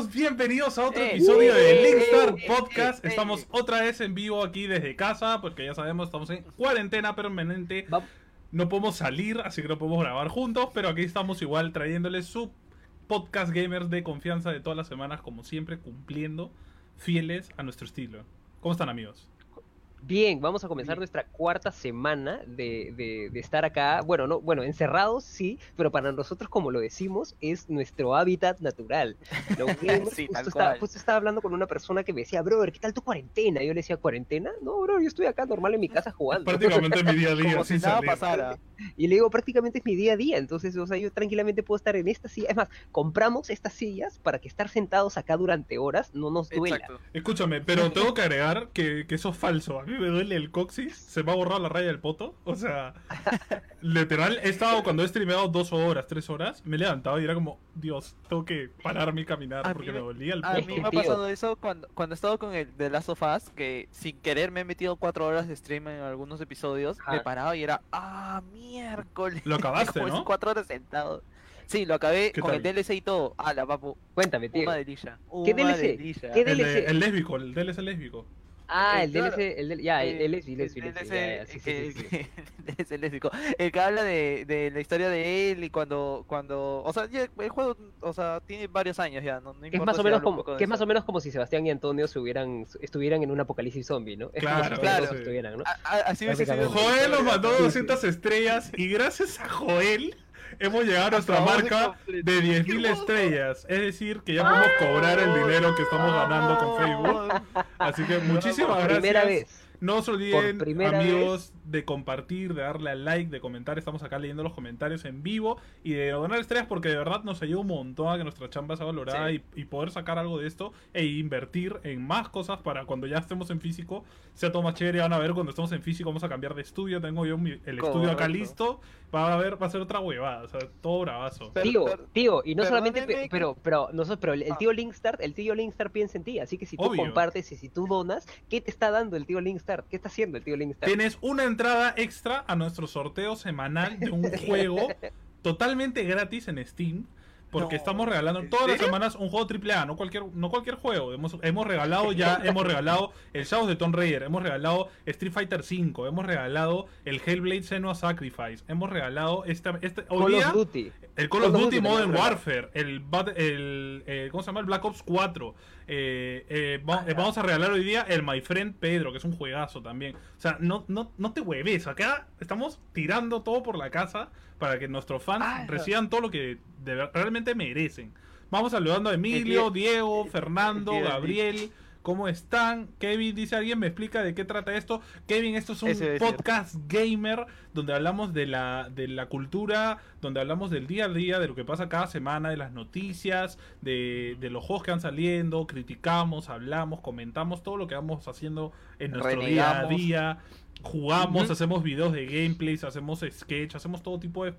Bienvenidos a otro Eh, episodio de eh, Linkstar eh, Podcast. Estamos otra vez en vivo aquí desde casa, porque ya sabemos, estamos en cuarentena permanente. No podemos salir, así que no podemos grabar juntos, pero aquí estamos igual trayéndoles su podcast gamers de confianza de todas las semanas, como siempre, cumpliendo fieles a nuestro estilo. ¿Cómo están amigos? Bien, vamos a comenzar nuestra cuarta semana de, de- de estar acá. Bueno, no, bueno, encerrados sí, pero para nosotros, como lo decimos, es nuestro hábitat natural. Lo que Sí, justo, estaba, justo estaba hablando con una persona que me decía, brother, ¿qué tal tu cuarentena? Yo le decía, ¿cuarentena? No, bro, yo estoy acá normal en mi casa jugando. Prácticamente mi día a día, Como si sin nada salir. pasara. Y le digo, prácticamente es mi día a día. Entonces, o sea, yo tranquilamente puedo estar en esta silla. Es más, compramos estas sillas para que estar sentados acá durante horas no nos duela. Exacto. Escúchame, pero tengo que agregar que, que eso es falso. A mí me duele el coxis, se me ha borrado la raya del poto. O sea, literal, he estado cuando he streameado dos horas, tres horas, me he levantado y era como, Dios, tengo que pararme y caminar A porque mí me me- dolía el A poto. mí que, me ha pasado eso cuando, cuando he estado con el de Last of Us, que sin querer me he metido cuatro horas de stream en algunos episodios, me Ajá. paraba y era, ah, miércoles. Lo acabaste, Como ¿no? cuatro horas sentado. Sí, lo acabé ¿Qué con tal? el DLC y todo. Ah, la papu. Cuéntame, tío. Una delilla. ¿Qué DLC? delilla. ¿Qué El, DLC? el lésbico, el DLC lésbico. Ah, el claro. DLC, el del, ya, el DLC sí, sí, sí, sí. el DLC lésbico. El que habla de, de la historia de él y cuando, cuando, o sea, ya el juego, o sea, tiene varios años ya, no, no Que es importa más o menos como, que es más o menos como si Sebastián y Antonio se hubieran, estuvieran en un apocalipsis zombie, ¿no? Es como Claro, si claro. todos estuvieran, ¿no? A- a- Así hubiese sido. Joel nos mandó Sí, sí. 200 estrellas y gracias a Joel hemos llegado a nuestra Acabamos de marca completar. de 10.000 estrellas. Es decir, que ya podemos cobrar el dinero que estamos ganando con Facebook. Así que muchísimas gracias. primera vez. No se olviden, amigos, de compartir, de darle al like, de comentar. Estamos acá leyendo los comentarios en vivo y de donar estrellas porque de verdad nos ayuda un montón a que nuestra chamba sea valorada Sí. y, y poder sacar algo de esto e invertir en más cosas para cuando ya estemos en físico sea todo más chévere. Van a ver cuando estemos en físico, vamos a cambiar de estudio. Tengo yo mi- el estudio acá listo. Va a ver, va a ser otra huevada, o sea, todo bravazo. Pero- Tío, pero- tío, y no solamente, pe- pero, pero, nosotros, pero el Ah. tío Linkstar, el tío Linkstar piensa en ti, así que si tú Obvio. compartes y si tú donas, ¿qué te está dando el tío Linkstar? ¿Qué está haciendo el tío Linkstar? Tienes una entrada extra a nuestro sorteo semanal de un juego totalmente gratis en Steam. Porque No, estamos regalando ¿en todas las semanas un juego AAA, no cualquier, no cualquier juego. Hemos, hemos regalado ya, hemos regalado el Shadows de Tomb Raider, hemos regalado Street Fighter V, hemos regalado el Hellblade Senua Sacrifice, hemos regalado esta, este, hoy Call día, of Duty. el Call of Call of Duty Duty Modern Warfare, el, Bat- el, eh, ¿cómo se llama? El Black Ops 4. Eh, eh, eh, vamos a regalar hoy día el My Friend Pedro, que es un juegazo también. O sea, no, no, no te hueves. Acá estamos tirando todo por la casa para que nuestros fans Ah, reciban todo lo que de realmente merecen. Vamos saludando a Emilio, Diego, Fernando, Gabriel. ¿Cómo están? Kevin dice alguien, me explica de qué trata esto. Kevin, esto es un Ese podcast gamer donde hablamos de la, de la cultura, donde hablamos del día a día, de lo que pasa cada semana, de las noticias, de, de los juegos que van saliendo, criticamos, hablamos, comentamos todo lo que vamos haciendo en nuestro día a día. Jugamos, hacemos videos de gameplays, hacemos sketch, hacemos todo tipo de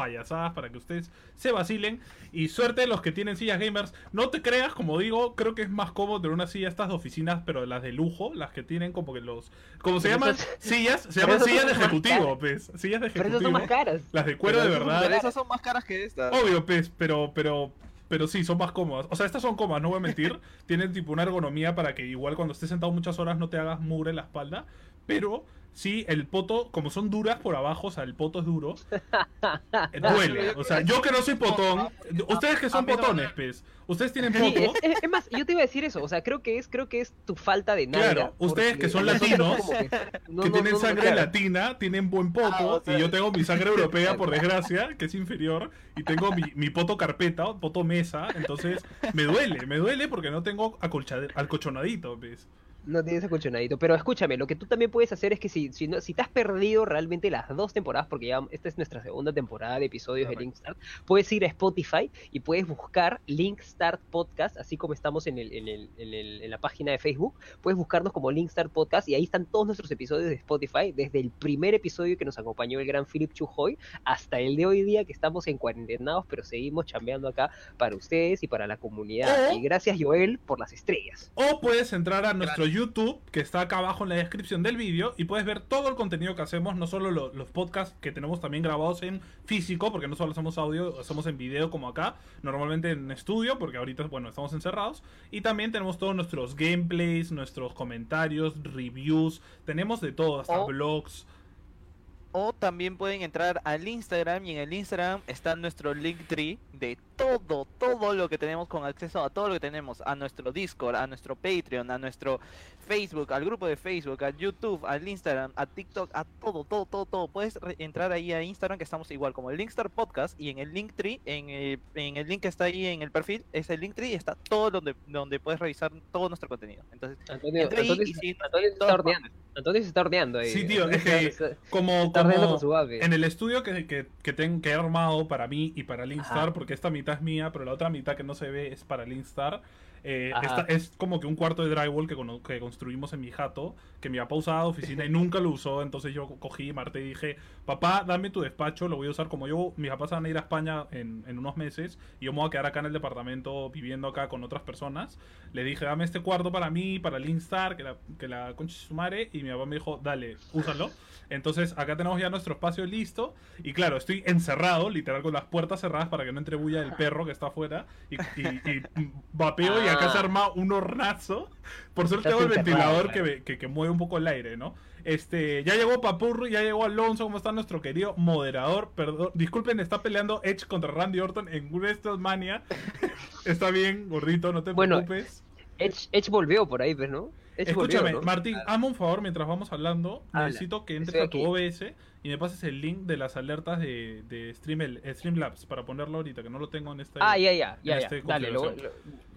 payasadas para que ustedes se vacilen y suerte los que tienen sillas gamers no te creas como digo creo que es más cómodo tener una silla estas de oficinas pero las de lujo las que tienen como que los como se llaman esas- sillas se llaman sillas de ejecutivo pues sillas de Pero esas son ejecutivo más caras. las de cuero de Pero verdad Pero esas son más caras que estas. Obvio, pues, pero, pero, pero sí, son más cómodas. O sea, estas son cómodas, no voy a mentir. Tienen tipo una ergonomía para que igual cuando estés sentado muchas horas no te hagas mugre en la espalda. Pero sí, el poto, como son duras por abajo, o sea, el poto es duro, eh, duele. O sea, yo que no soy potón, ustedes que son potones, pues, ustedes tienen poto. es, es- es más, yo te iba a decir eso, o sea, creo que es, creo que es tu falta de nada. Claro, ustedes que son latinos, que tienen sangre latina, tienen buen poto, Ah, o sea- y yo tengo mi sangre europea, por desgracia, que es inferior, y tengo mi, mi poto carpeta, poto mesa, entonces me duele, me duele porque no tengo alcochonadito, ¿ves? No tienes acolchonadito, pero escúchame, lo que tú también puedes hacer es que si, si, no, si te has perdido realmente las dos temporadas, porque ya esta es nuestra segunda temporada de episodios de Linkstart, puedes ir a Spotify y puedes buscar Linkstart Podcast, así como estamos en, el, en, el, en, el- en la página de Facebook, puedes buscarnos como Linkstart Podcast y ahí están todos nuestros episodios de Spotify, desde el primer episodio que nos acompañó el gran Philip Chujoy hasta el de hoy día que estamos en cuarentenados, pero seguimos chambeando acá para ustedes y para la comunidad. O- Y gracias Joel por las estrellas. O puedes entrar a nuestro YouTube, que está acá abajo en la descripción del vídeo, y puedes ver todo el contenido que hacemos, no solo lo- los podcasts que tenemos también grabados en físico, porque no solo hacemos audio, hacemos en video como acá, normalmente en estudio, porque ahorita, bueno, estamos encerrados, y también tenemos todos nuestros gameplays, nuestros comentarios, reviews, tenemos de todo, hasta O- blogs. O también pueden entrar al Instagram y en el Instagram está nuestro Linktree de todo, todo lo que tenemos con acceso a todo lo que tenemos, a nuestro Discord, a nuestro Patreon, a nuestro Facebook, al grupo de Facebook, al YouTube, al Instagram, a TikTok, a todo, todo, todo, todo. Puedes entrar ahí a Instagram que estamos igual como el Linkstar Podcast y en el Linktree, en, el- en el link que está ahí en el perfil, es el Linktree y está todo donde, donde puedes revisar todo nuestro contenido. Entonces, Antonio, entra ahí Antonio, y sigue Antonio se está todas horneando. Antonio se está horneando ahí. Sí, tío, Antonio es que está- Como, está como con su babe. en el estudio que, que, que, ten- que he armado para mí y para Linkstar, Ajá. porque esta mitad es mía, pero la otra mitad que no se ve es para Linkstar. Eh, esta- es como que un cuarto de drywall que, que construimos en mi jato, que mi papá usaba de oficina y nunca lo usó. Entonces yo cogí, Marte y dije, papá, dame tu despacho, lo voy a usar como yo. Mis papás van a ir a España en, en unos meses y yo me voy a quedar acá en el departamento viviendo acá con otras personas. Le dije, dame este cuarto para mí, para Linkstar, que la, que la concha su madre. Y mi papá me dijo, dale, úsalo. Entonces acá tenemos ya nuestro espacio listo. Y claro, estoy encerrado, literal, con las puertas cerradas para que no entre bulla el perro que está afuera. Y, y, y vapeo y acá se Ah. arma un hornazo. Por suerte tengo el ventilador que, me- que, que mueve un poco el aire, ¿no? Este, ya llegó Papurro, ya llegó Alonso, ¿cómo está nuestro querido moderador? Perdón, disculpen, está peleando Edge contra Randy Orton en WrestleMania. está bien, gordito, no te Bueno, preocupes. Edge, Edge volvió por ahí, ¿ves, no? Edge volvió, Escúchame, ¿no? Martín, hazme un favor mientras vamos hablando. Habla, Necesito que entres a tu. OBS y me pases el link de las alertas de, de Stream, eh, Streamlabs para ponerlo ahorita, que no lo tengo en este. Ah, ya, ya, ya, ya. este Dale, lo, lo-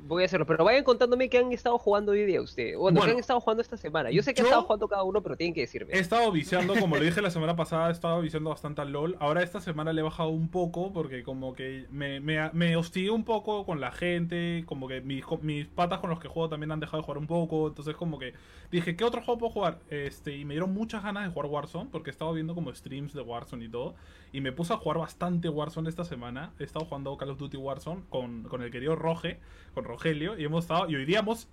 voy a hacerlo. Pero vayan contándome qué han estado jugando hoy día ustedes. Bueno, Bueno, qué han estado jugando esta semana. Yo sé que han estado jugando cada uno, pero tienen que decirme. He estado viciando, como lo dije la semana pasada, he estado viciando bastante al LOL. Ahora esta semana le he bajado un poco porque como que me, me, me hostigué un poco con la gente, como que mis, mis patas con los que juego también han dejado de jugar un poco. Entonces como que dije, ¿qué otro juego puedo jugar? Este, y me dieron muchas ganas de jugar Warzone porque he estado viendo como streams de Warzone y todo. Y me puse a jugar bastante Warzone esta semana. He estado jugando Call of Duty Warzone con, con el querido Roge, con Rogelio. Y hemos estado, y hoy día hemos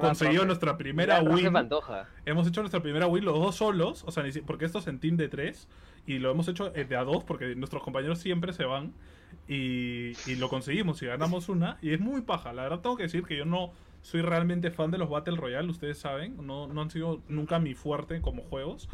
conseguido nuestra primera Gran win. Hemos hecho nuestra primera win los dos solos, o sea, porque esto es en team de tres y lo hemos hecho eh, de a dos porque nuestros compañeros siempre se van y, y lo conseguimos y ganamos una y es muy paja. La verdad tengo que decir que yo no soy realmente fan de los Battle Royale, ustedes saben, no, no han sido nunca mi fuerte como juegos,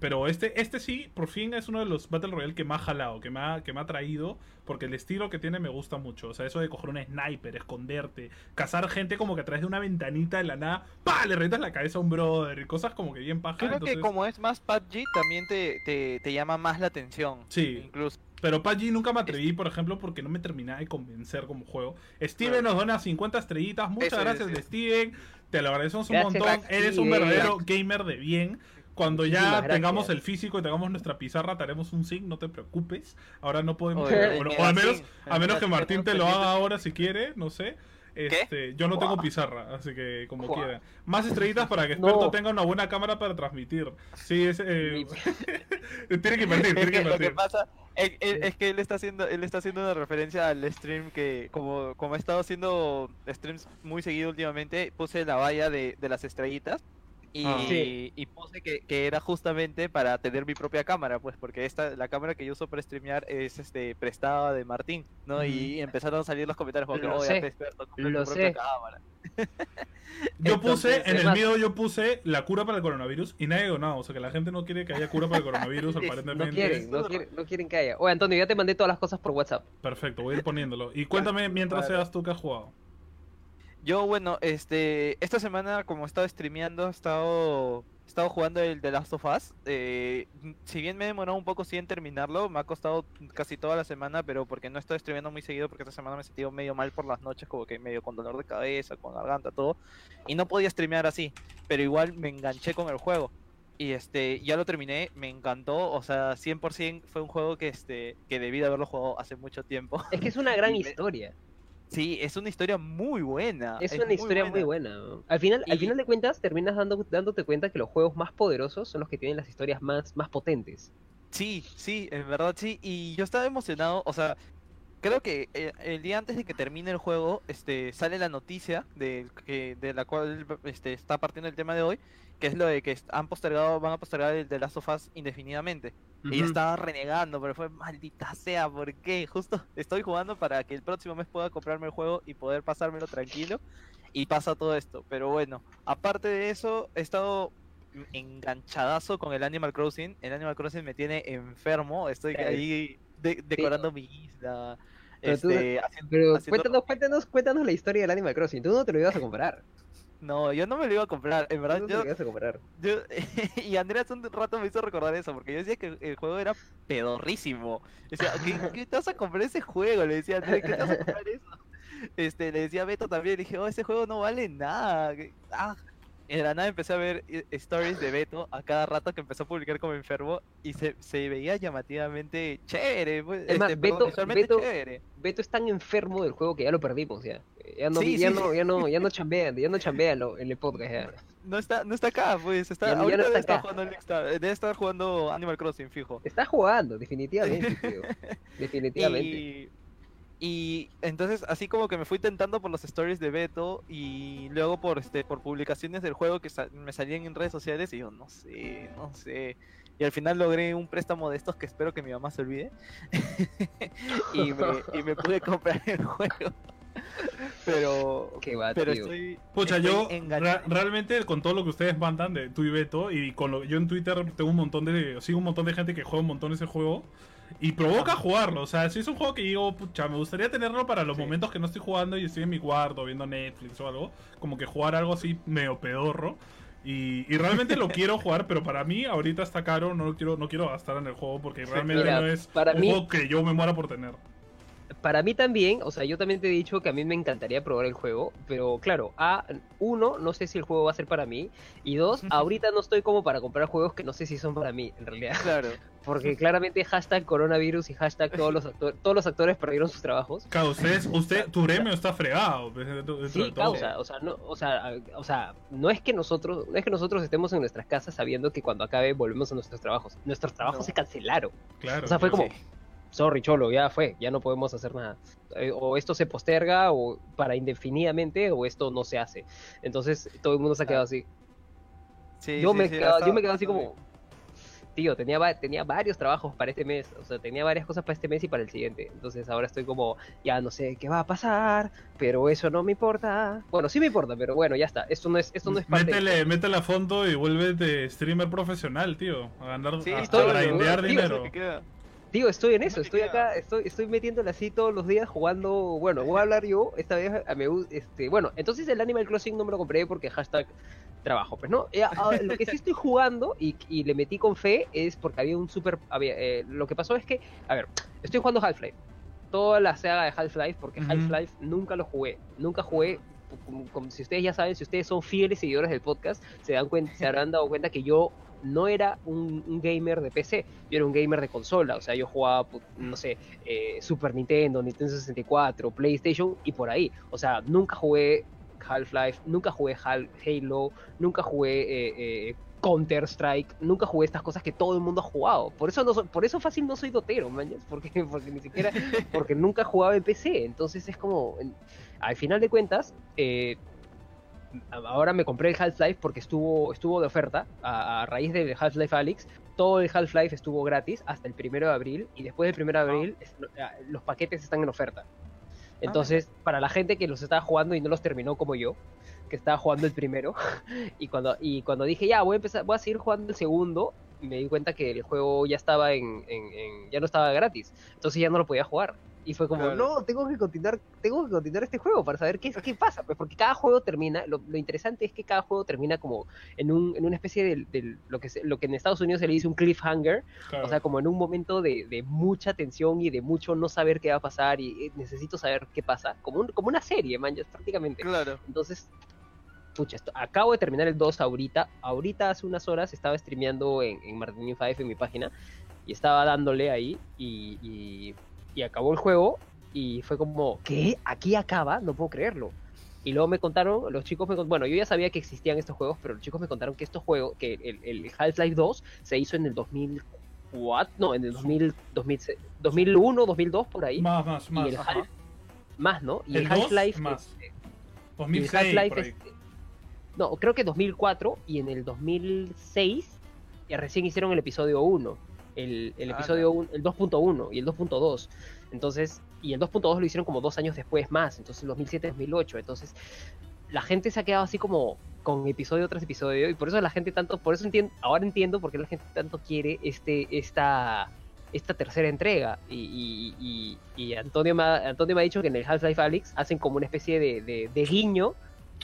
pero este, este sí, por fin es uno de los Battle Royale que me ha jalado, que me ha, que me ha traído, porque el estilo que tiene me gusta mucho, o sea, eso de coger un sniper, esconderte, cazar gente como que a través de una ventanita de la nada, ¡pa! le retas la cabeza a un brother y cosas como que bien paja. Creo entonces- que como es más PUBG, también te, te, te llama más la atención. Sí. Incluso. Pero PUBG nunca me atreví, por ejemplo, porque no me terminaba de convencer como juego. Steven Claro. nos dona 50 estrellitas. Muchas Eso, gracias, eso. Steven. Te lo agradecemos un Gracias, montón. Eres un verdadero gamer de bien. Cuando ya gracias. tengamos el físico y tengamos nuestra pizarra, te haremos un sync, no te preocupes. Ahora no podemos. Oye, o al menos, a menos que Martín te lo haga ahora si quiere, no sé. Este, yo no tengo pizarra, así que como Guau. quiera. Más estrellitas para que Experto No. tenga una buena cámara para transmitir. Sí, es, eh, tiene que invertir, tiene que que lo que invertir. pasa es, es- es que él está haciendo él está haciendo una referencia al stream que como como he estado haciendo streams muy seguido últimamente puse la valla de, de las estrellitas y, Ah. Sí. y puse que, que era justamente para tener mi propia cámara pues porque esta la cámara que yo uso para streamear es este prestada de Martín no y empezaron a salir los comentarios como que Lo sé, experto lo tu propia sé. cámara Yo puse, Entonces, en el mío yo puse la cura para el coronavirus y nadie donado. O sea que la gente no quiere que haya cura para el coronavirus, No No aparentemente. quieren, no quieren, no quieren que haya. Oye, Antonio, ya te mandé todas las cosas por WhatsApp. Perfecto, voy a ir poniéndolo. Y cuéntame mientras Vale. seas tú que has jugado. Yo, bueno, este, esta semana como he estado streameando, he estado, he estado jugando el The Last of Us. eh, si bien me he demorado un poco sí en terminarlo, me ha costado casi toda la semana, pero porque no he estado streameando muy seguido, porque esta semana me he sentido medio mal por las noches, como que medio con dolor de cabeza, con garganta, todo. Y no podía streamear así, pero igual me enganché con el juego. Y este, ya lo terminé, me encantó, o sea, 100% fue un juego que este, que debí de haberlo jugado hace mucho tiempo. Es que es una gran historia. Sí, es una historia muy buena. Es una historia muy buena. Al final, al final de cuentas, terminas dando, dándote cuenta que los juegos más poderosos son los que tienen las historias más, más potentes. Sí, sí, en verdad sí. Y yo estaba emocionado, o sea, creo que eh, el día antes de que termine el juego, este, sale la noticia de, que, de la cual este, está partiendo el tema de hoy, que es lo de que han postergado, van a postergar el de Last of Us indefinidamente. Y estaba renegando, pero fue maldita sea, ¿por qué? Justo estoy jugando para que el próximo mes pueda comprarme el juego y poder pasármelo tranquilo. Y pasa todo esto. Pero bueno, aparte de eso, he estado enganchadazo con el Animal Crossing. El Animal Crossing me tiene enfermo. Estoy Sí. ahí de- decorando mi isla. Pero tú- Este, haciendo- Pero haciendo- cuéntanos, cuéntanos, cuéntanos la historia del Animal Crossing. Tú no te lo ibas a comprar. No, yo no me lo iba a comprar. En verdad, no yo, ibas a comprar. Yo- y Andrea hace un rato me hizo recordar eso, porque yo decía que el juego era pedorrísimo. Decía, ¿qué, qué te vas a comprar ese juego? Le decía, Andrea, ¿qué te vas a comprar eso? Este, le decía a Beto también, le dije, oh, ese juego no vale nada. Ah. De la nada empecé a ver eh, stories de Beto a cada rato que empezó a publicar como enfermo y se, se veía llamativamente chévere. pues, Es más, este, Beto- Beto- chévere. Beto es tan enfermo del juego que ya lo perdimos ya. Ya no, Sí, ya sí. no, ya no, ya no chambea, ya no chambea en lo- en el podcast ya. No está, no está acá, pues está, Ya ahorita debe estar jugando Nextstar, debe estar jugando Animal Crossing, fijo. Está jugando, definitivamente, tío. Definitivamente. Y, y entonces así como que me fui tentando por los stories de Beto y luego por este por publicaciones del juego que sa- me salían en redes sociales y yo no sé, no sé. Y al final logré un préstamo de estos que espero que mi mamá se olvide. y, me, y me pude comprar el juego. Pero Qué va, pero estoy Pucha, estoy yo ra- realmente con todo lo que ustedes mandan de tú y Beto y con lo yo en Twitter tengo un montón de sigo un montón de gente que juega un montón ese juego y provoca jugarlo, o sea, si es un juego que digo, pucha, me gustaría tenerlo para los Sí. momentos que no estoy jugando y estoy en mi cuarto viendo Netflix o algo, como que jugar algo así medio pedorro. Y, y realmente lo quiero jugar, pero para mí ahorita está caro, no lo quiero, no quiero gastar en el juego porque realmente Mira, no es para un mí- juego que yo me muera por tener. Para mí también, o sea, yo también te he dicho que a mí me encantaría probar el juego, pero claro, A, uno, no sé si el juego va a ser para mí, y dos, ahorita no estoy como para comprar juegos que no sé si son para mí, en realidad, Claro. porque claramente hashtag coronavirus y hashtag todos los, actor- todos los actores perdieron sus trabajos. Claro, ustedes, usted, tu gremio está fregado. pues, dentro- dentro de Sí, todo. causa, o sea, no, o sea, o sea, no es que nosotros, no es que nosotros estemos en nuestras casas sabiendo que cuando acabe volvemos a nuestros trabajos. Nuestros trabajos No. se cancelaron. Claro. O sea, fue como, sorry, cholo, ya fue, ya no podemos hacer nada. Eh, O esto se posterga o para indefinidamente o esto no se hace. Entonces todo el mundo se ha quedado así. Sí, yo, sí, me sí, yo me quedaba así como, tío, tenía, tenía varios trabajos para este mes. O sea, tenía varias cosas para este mes y para el siguiente. Entonces ahora estoy como, ya no sé qué va a pasar, pero eso no me importa. Bueno, sí me importa, pero bueno, ya está. Esto no es, esto no es parte de- Métele, métele a fondo y vuelve streamer profesional, tío. A ganar, Sí, a, estoy- a grindear tío, dinero. que Tío, estoy en eso, estoy acá, estoy, estoy metiéndole así todos los días jugando, bueno, voy a hablar yo, esta vez a me este, bueno, entonces el Animal Crossing no me lo compré porque hashtag trabajo, pues no, Eh, ah, lo que sí estoy jugando y, y le metí con fe es porque había un super, había, eh, lo que pasó es que, a ver, estoy jugando Half-Life, toda la saga de Half-Life, porque. Half-Life nunca lo jugué, nunca jugué, como, como si ustedes ya saben, si ustedes son fieles seguidores del podcast, se, dan cuen- se habrán dado cuenta que yo no era un, gamer de PC, yo era un gamer de consola, o sea, yo jugaba, pu- no sé, eh, Super Nintendo, Nintendo 64, PlayStation y por ahí. O sea, nunca jugué Half-Life, nunca jugué Hal- Halo, nunca jugué eh, eh, Counter-Strike, nunca jugué estas cosas que todo el mundo ha jugado. Por eso no soy- por eso fácil no soy dotero, mañas, porque, porque ni siquiera, porque nunca jugaba en PC. Entonces es como, al final de cuentas, eh, ahora me compré el Half-Life porque estuvo, estuvo de oferta a, a raíz del Half-Life Alyx. Todo el Half-Life estuvo gratis hasta el primero de abril y después del primero de abril ah, los paquetes están en oferta. Entonces, para la gente que los estaba jugando y no los terminó como yo, que estaba jugando el primero, y cuando, y cuando dije, ya, voy a empezar, voy a seguir jugando el segundo, me di cuenta que el juego ya estaba en, en- en- ya no estaba gratis, entonces ya no lo podía jugar. Y fue como, Claro. no, tengo que continuar, tengo que continuar este juego para saber qué, qué pasa, pues porque cada juego termina, lo, lo interesante es que cada juego termina como en, un, en una especie de, de lo, que se- lo que en Estados Unidos se le dice un cliffhanger, Claro. o sea, como en un momento de, de mucha tensión y de mucho no saber qué va a pasar y eh, necesito saber qué pasa, como, un- como una serie, man, ya prácticamente. Claro. Entonces, pucha, esto- acabo de terminar el 2 ahorita. Ahorita hace unas horas estaba streameando en, en Martin 5 en mi página y estaba dándole ahí y, y, y acabó el juego y fue como, ¿qué? ¿Aquí acaba? No puedo creerlo. Y luego me contaron, los chicos me contaron, bueno, yo ya sabía que existían estos juegos, pero los chicos me contaron que estos juegos, que el, el Half-Life 2 se hizo en el 2004, no, en el 2000, 2006, 2001, 2002, por ahí. Más, más, y más. el. Half- más, ¿no? Y el, El Half-Life. más. este, y el 2006, Half-Life por ahí. este, no, creo que 2004 y en el 2006 ya recién hicieron el episodio 1. El, el Ala. episodio 1, el 2.1 y el 2.2. Entonces, y el 2.2 lo hicieron como dos años después más, entonces 2007-2008. Entonces, la gente se ha quedado así como con episodio tras episodio y por eso la gente tanto, por eso entiendo, ahora entiendo por qué la gente tanto quiere este, esta, esta tercera entrega. Y, y- y- y Antonio, me ha, Antonio me ha dicho que en el Half-Life Alyx hacen como una especie de, de- de guiño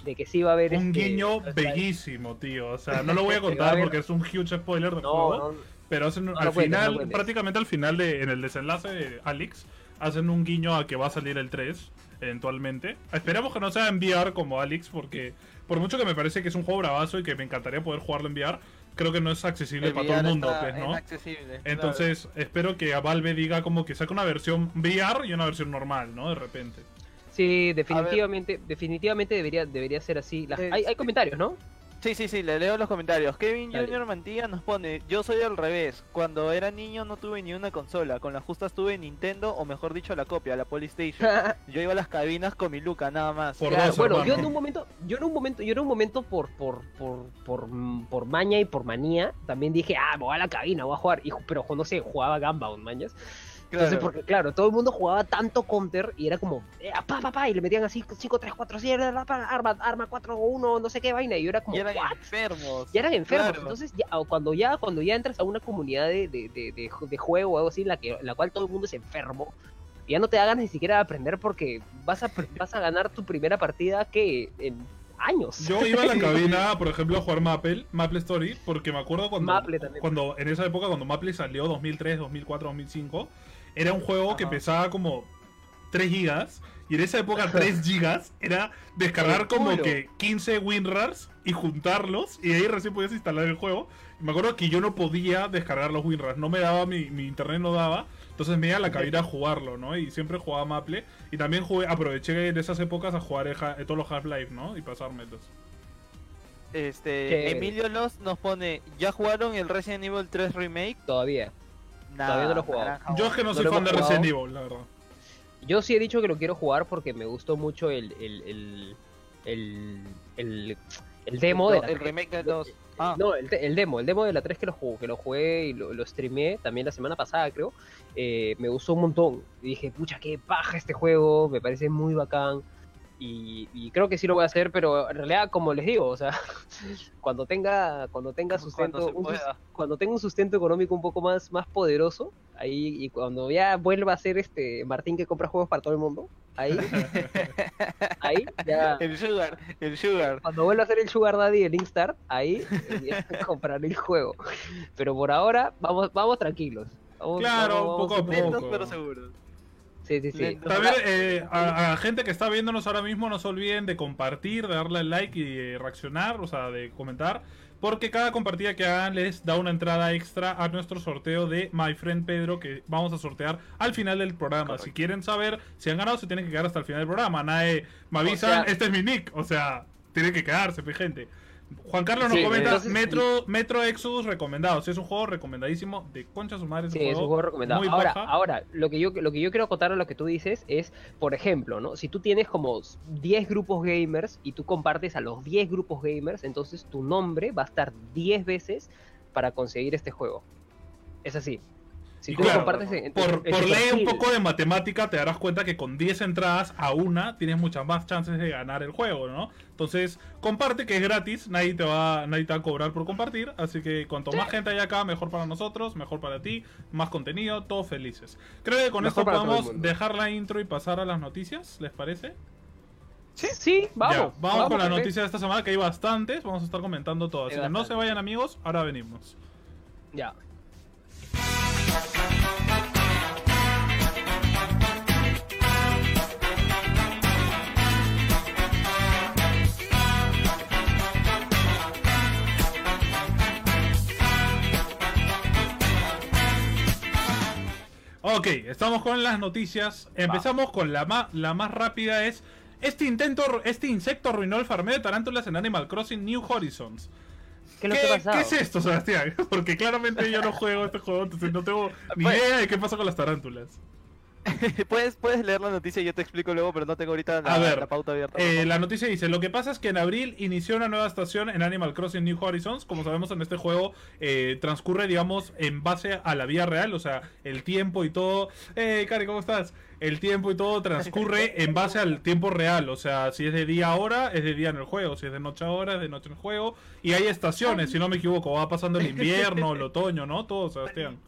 de que sí va a haber Un este guiño bellísimo, tío. O sea, no lo voy a contar haber- porque es un huge spoiler del No, juego. no, Pero hacen, No al no final, prácticamente al final de, en el desenlace de Alex, hacen un guiño a que va a salir el 3 eventualmente. Esperamos que no sea en VR como Alex, porque por mucho que me parece que es un juego bravazo y que me encantaría poder jugarlo en VR, creo que no es accesible El para todo el mundo, está pues, Entonces, espero que a Valve diga como que saque una versión VR y una versión normal, ¿no? De repente. Sí, definitivamente, definitivamente debería, debería ser así. La- Eh, hay, hay comentarios, ¿no? Sí, sí, sí, le leo los comentarios. Kevin Dale. Junior Mantilla nos pone, yo soy al revés. Cuando era niño no tuve ni una consola. Con las justas tuve Nintendo, o mejor dicho, la copia, la Polystation. Yo iba a las cabinas con mi Luca, nada más. Por Claro, dos, bueno, yo en un momento, yo en un momento, yo en un momento por, por, por, por, por maña y por manía, también dije, ah, me voy a la cabina, voy a jugar. Y, pero no sé, jugaba Gunbound, mañas. Entonces, Claro. porque claro, todo el mundo jugaba tanto counter y era como, eh, pa, pa, pa, y le metían así 5, 3, 4, 7, arma, arma 4, 1, no sé qué vaina, y yo era como, Y eran "What?". enfermos. Ya eran enfermos, Claro. entonces ya, cuando ya cuando ya entras a una comunidad de, de, de, de ju- de juego o algo así en la que la cual todo el mundo es enfermo, ya no te da ganas ni siquiera de aprender porque vas a vas a ganar tu primera partida que en años. Yo iba a la cabina, por ejemplo, a jugar Maple, Maple Story, porque me acuerdo cuando, Maple también. cuando en esa época, cuando Maple salió, 2003, 2004, 2005, era un juego que pesaba como 3 gigas, y en esa época 3 gigas era descargar como que 15 WinRARs y juntarlos, y ahí recién podías instalar el juego. Y me acuerdo que yo no podía descargar los WinRARs, no me daba, mi, mi internet no daba, entonces me iba a la cabina a jugarlo, ¿no? Y siempre jugaba Maple, y también jugué, aproveché de esas épocas a jugar el ha- todos los Half-Life, ¿no? Y pasármelos. Este. Emilio Los nos pone, ¿ya jugaron el Resident Evil 3 Remake? Todavía. Nada, Todavía no lo he jugado. naranja, Yo es que no No soy fan de Resident. Evil, la verdad. Yo sí he dicho que lo quiero jugar porque me gustó mucho el el, el, el, el, el demo de la el remake del 2. Ah, No, el, el demo, el demo de la 3 que lo jugué, que lo jugué y lo, lo streameé también la semana pasada, creo. eh, me gustó un montón. Y dije, pucha, qué paja este juego, me parece muy bacán. Y, y creo que sí lo voy a hacer, pero en realidad, como les digo, o sea, cuando tenga, cuando tenga sustento, cuando un tenga un sustento económico un poco más, más poderoso, ahí, y cuando ya vuelva a ser este Martín que compra juegos para todo el mundo, ahí, ahí, ya, El Sugar, el Sugar. cuando vuelva a ser el Sugar Daddy el Inkstar, ahí ya compraré el juego. Pero por ahora, vamos, vamos tranquilos. Vamos- Claro, vamos- poco a vamos- poco. Lentos pero seguros. Sí, sí, sí. También eh, a, a la gente que está viéndonos ahora mismo, no se olviden de compartir, de darle like y de reaccionar, o sea, de comentar. Porque cada compartida que hagan les da una entrada extra a nuestro sorteo de My Friend Pedro que vamos a sortear al final del programa. Correcto. Si quieren saber si han ganado, se tienen que quedar hasta el final del programa. Nadie me avisan, sea- este es mi nick. O sea, tiene que quedarse, gente. Juan Carlos nos Sí, comenta entonces- Metro, Metro Exodus recomendado. Sí, es un juego recomendadísimo de concha su madre. Sí, es un juego recomendado. muy Ahora, ahora lo, que yo, lo que yo quiero acotar a lo que tú dices es, por ejemplo, ¿no? Si tú tienes como 10 grupos gamers y tú compartes a los 10 grupos gamers, entonces tu nombre va a estar 10 veces para conseguir este juego. Es así. Si Y tú claro, lo compartes en, en tu- Por, por ley un poco de matemática te darás cuenta que con 10 entradas a una tienes muchas más chances de ganar el juego, ¿no? Entonces, comparte que es gratis, nadie te va, nadie te va a cobrar por compartir, así que cuanto más gente haya acá, mejor para nosotros, mejor para ti, más contenido, todos felices. Creo que con Mejor esto podemos dejar la intro y pasar a las noticias, ¿les parece? Sí, vamos. Ya, vamos, con las perfecto. noticias de esta semana, que hay bastantes, vamos a estar comentando todas. Hay Así que no se vayan amigos, ahora venimos. Ya. Ok, estamos con las noticias. Empezamos con la, la más rápida es... Este intento, este insecto arruinó el farmeo de tarántulas en Animal Crossing New Horizons. ¿Qué es lo que ha pasado? ¿Qué es esto, Sebastián? Porque claramente yo no juego este juego, entonces no tengo ni Pues- idea de qué pasa con las tarántulas. puedes, puedes leer la noticia y yo te explico luego, pero no tengo ahorita la, A ver, la pauta abierta. Eh, la noticia dice, lo que pasa es que en abril inició una nueva estación en Animal Crossing New Horizons. Como sabemos en este juego eh, transcurre, digamos, en base a la vida real, o sea, el tiempo y todo... ¡Eh, Cari, ¿cómo estás? El tiempo y todo transcurre en base al tiempo real, o sea, si es de día a hora, es de día en el juego, si es de noche a hora, es de noche en el juego. Y hay estaciones, si no me equivoco, va pasando el invierno, el otoño, ¿no? Todo, Sebastián.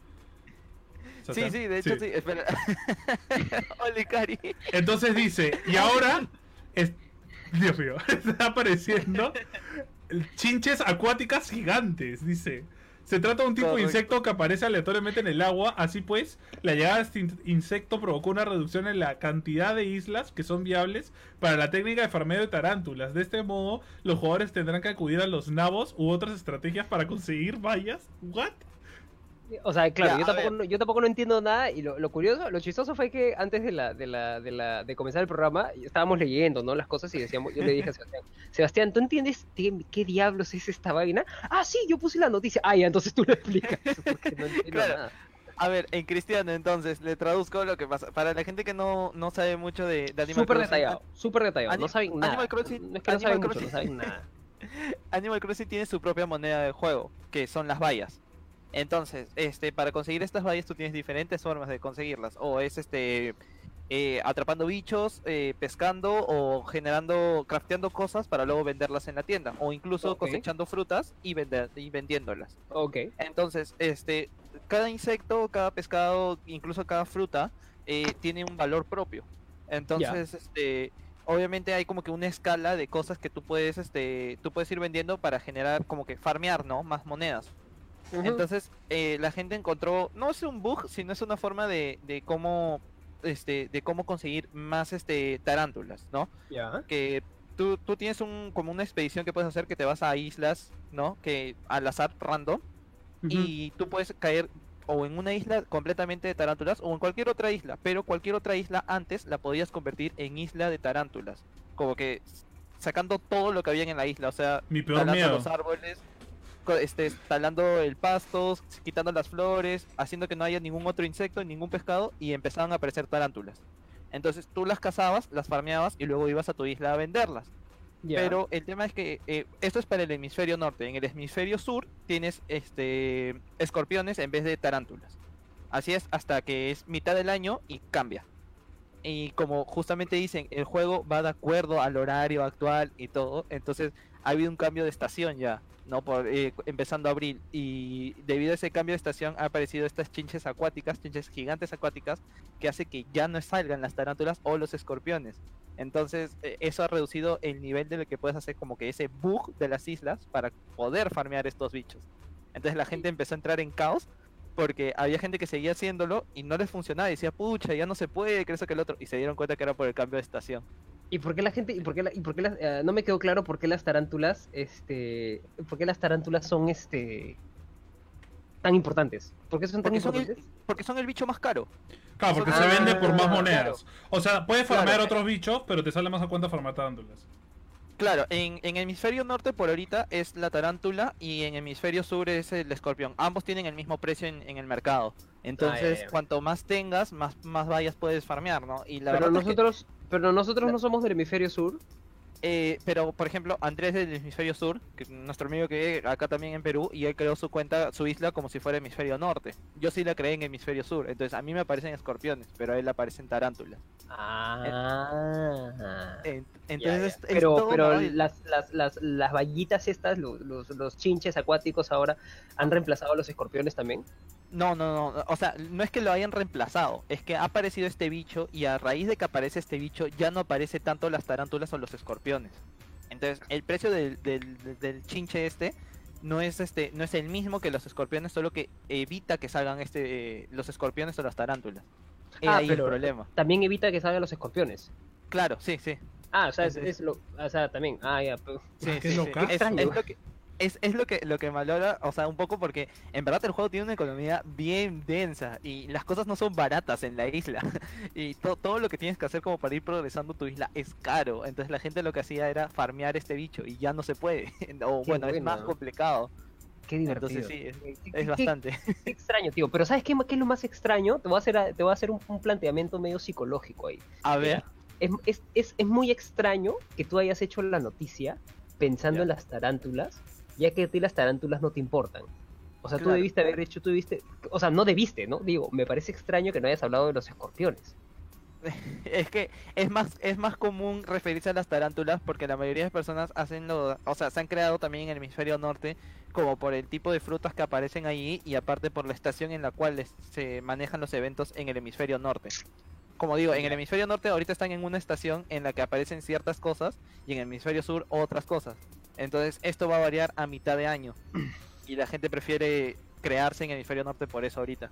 Sí, sí, de hecho sí. Espera. Oli, Cari. Entonces dice, y ahora, es, Dios mío, está apareciendo chinches acuáticas gigantes, dice. Se trata de un tipo de insecto que aparece aleatoriamente en el agua, así pues, la llegada de este in- insecto provocó una reducción en la cantidad de islas que son viables para la técnica de farmeo de tarántulas. De este modo, los jugadores tendrán que acudir a los nabos u otras estrategias para conseguir vallas. ¿What? O sea, claro, Ya, yo, tampoco, no, yo tampoco no entiendo nada y lo, lo curioso, lo chistoso fue que antes de la, de la, de la, de comenzar el programa estábamos leyendo, ¿no? Las cosas y decíamos, yo le dije a Sebastián, Sebastián, ¿tú entiendes qué, qué diablos es esta vaina? Ah, sí, yo puse la noticia. Ah, ya, entonces tú lo explicas, porque no entiendo Claro. nada. A ver, en cristiano entonces, le traduzco lo que pasa. Para la gente que no, no sabe mucho de, de Animal Súper Crossing, detallado, súper detallado, no saben nada. Animal Crossing- no es que no Animal saben mucho, Crossing- no saben nada. Animal Crossing tiene su propia moneda de juego, que son las vallas. Entonces, este, para conseguir estas vallas tú tienes diferentes formas de conseguirlas. O es este eh, atrapando bichos, eh, pescando o generando, crafteando cosas para luego venderlas en la tienda. O incluso cosechando frutas y, vender, y vendiéndolas. Ok, Entonces, este, cada insecto, cada pescado, incluso cada fruta, eh, tiene un valor propio. Entonces, este, obviamente hay como que una escala de cosas que tú puedes, este, tú puedes ir vendiendo para generar como que farmear, ¿no? Más monedas. Entonces, eh, la gente encontró, no es un bug, sino es una forma de, de cómo, este, de cómo conseguir más, este, tarántulas, ¿no? ya. que tú, tú tienes un, como una expedición que puedes hacer que te vas a islas, ¿no? Que al azar random y tú puedes caer o en una isla completamente de tarántulas o en cualquier otra isla, pero cualquier otra isla antes la podías convertir en isla de tarántulas, como que sacando todo lo que había en la isla, o sea, Mi peor miedo. los árboles, este, talando el pasto, quitando las flores, haciendo que no haya ningún otro insecto, ningún pescado y empezaban a aparecer tarántulas. Entonces tú las cazabas, las farmeabas y luego ibas a tu isla a venderlas. Pero el tema es que eh, esto es para el hemisferio norte. En el hemisferio sur tienes este escorpiones en vez de tarántulas. Así es hasta que es mitad del año y cambia. Y como justamente dicen, el juego va de acuerdo al horario actual y todo. Entonces ha habido un cambio de estación ya, ¿no? Por, eh, empezando abril. Y debido a ese cambio de estación han aparecido estas chinches acuáticas, chinches gigantes acuáticas, que hace que ya no salgan las tarántulas o los escorpiones. Entonces, eh, eso ha reducido el nivel de lo que puedes hacer como que ese bug de las islas para poder farmear estos bichos. Entonces la gente empezó a entrar en caos porque había gente que seguía haciéndolo y no les funcionaba. Y decía, pucha, ya no se puede, que eso que el otro. Y se dieron cuenta que era por el cambio de estación. ¿Y por qué la gente, y por qué, la- y por qué las, eh, no me quedó claro por qué las tarántulas, este, por qué las tarántulas son, este, tan importantes? ¿Por qué son tan Porque son, el, importantes? porque son el bicho más caro. Claro, porque Ah, se vende por más monedas. claro. O sea, puedes farmear Claro. otros bichos, pero te sale más a cuenta farmar tarántulas. Claro, en, en hemisferio norte por ahorita es la tarántula y en hemisferio sur es el escorpión. Ambos tienen el mismo precio en, en el mercado. Entonces, ya. cuanto más tengas, más, más vallas puedes farmear, ¿no? Y la Pero verdad es que- nosotros, pero nosotros no somos del hemisferio sur. Eh, pero, por ejemplo, Andrés del hemisferio sur, que nuestro amigo que vive acá también en Perú, y él creó su cuenta, su isla como si fuera hemisferio norte. Yo sí la creé en hemisferio sur, entonces a mí me aparecen escorpiones, pero a él le aparecen tarántulas. Ah. En- entonces, pero pero las, las, las, las vallitas estas, lo- los, los, chinches acuáticos ahora han reemplazado a los escorpiones también. No, no, no, o sea, no es que lo hayan reemplazado, es que ha aparecido este bicho y a raíz de que aparece este bicho ya no aparece tanto las tarántulas o los escorpiones. Entonces, el precio del, del, del- chinche este no es este no es el mismo que los escorpiones, solo que evita que salgan este eh, los escorpiones o las tarántulas. Ah, ahí pero- el problema. También evita que salgan los escorpiones. Claro, sí, sí. Ah, o sea, es, Es- lo, o sea, también. Ah, ya. pero- sí, qué sí, sí. es lo que, es, es lo que lo que valora, o sea, un poco porque en verdad el juego tiene una economía bien densa y las cosas no son baratas en la isla. Y to- todo lo que tienes que hacer como para ir progresando tu isla es caro. Entonces la gente lo que hacía era farmear este bicho y ya no se puede. o Qué bueno, es más complicado. Qué divertido. Entonces sí, es, Qué- es bastante. qué extraño, tío. Pero ¿sabes qué, qué es lo más extraño? Te voy a hacer, a- te voy a hacer un, un planteamiento medio psicológico ahí. A ver, Es, es, es, es muy extraño que tú hayas hecho la noticia pensando en las tarántulas, ya que a ti las tarántulas no te importan. O sea, tú Claro. debiste haber hecho, tú debiste, o sea, no debiste, ¿no? Digo, me parece extraño que no hayas hablado de los escorpiones. es que es más es más común referirse a las tarántulas porque la mayoría de personas hacen lo, o sea, se han creado también en el hemisferio norte como por el tipo de frutas que aparecen allí y aparte por la estación en la cual les- se manejan los eventos en el hemisferio norte. Como digo, en el hemisferio norte ahorita están en una estación en la que aparecen ciertas cosas y en el hemisferio sur otras cosas. Entonces esto va a variar a mitad de año y la gente prefiere crearse en el hemisferio norte por eso ahorita.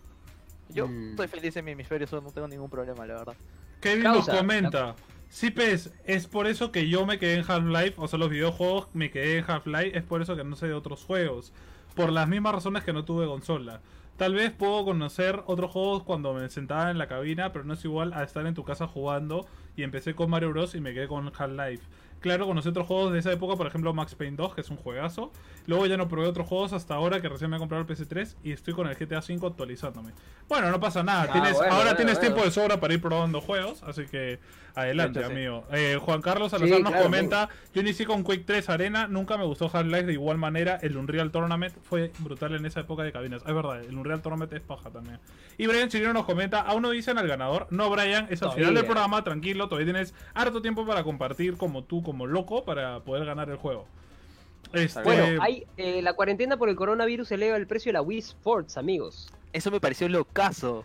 Yo Mm. estoy feliz en mi hemisferio sur, no tengo ningún problema, la verdad. Kevin Causa. nos comenta. Sí, pues, es por eso que yo me quedé en Half-Life, o sea, los videojuegos me quedé en Half-Life, es por eso que no sé de otros juegos. Por las mismas razones que no tuve consola. Tal vez puedo conocer otros juegos cuando me sentaba en la cabina, pero no es igual a estar en tu casa jugando y empecé con Mario Bros. y me quedé con Half-Life. Claro, conocí otros juegos de esa época, por ejemplo Max Payne 2, que es un juegazo. Luego ya no probé otros juegos hasta ahora que recién me he comprado el PS3 y estoy con el GTA V actualizándome. Bueno, no pasa nada. Ah, tienes, bueno, ahora bueno, tienes bueno. tiempo de sobra para ir probando juegos, así que adelante, sí. amigo. Eh, Juan Carlos Salazar Sí, nos claro, comenta, yo inicié con Quake 3 Arena, nunca me gustó Half-Life de igual manera, el Unreal Tournament fue brutal en esa época de cabinas. Es verdad, el Unreal Tournament es paja también. Y Brian Chirino nos comenta, aún no dicen al ganador, no Brian, es al final del programa, tranquilo, todavía tienes harto tiempo para compartir como tú, como loco, para poder ganar el juego. Este, Bueno, hay, eh, la cuarentena por el coronavirus eleva el precio de la Wii Sports, amigos. Eso me pareció locazo.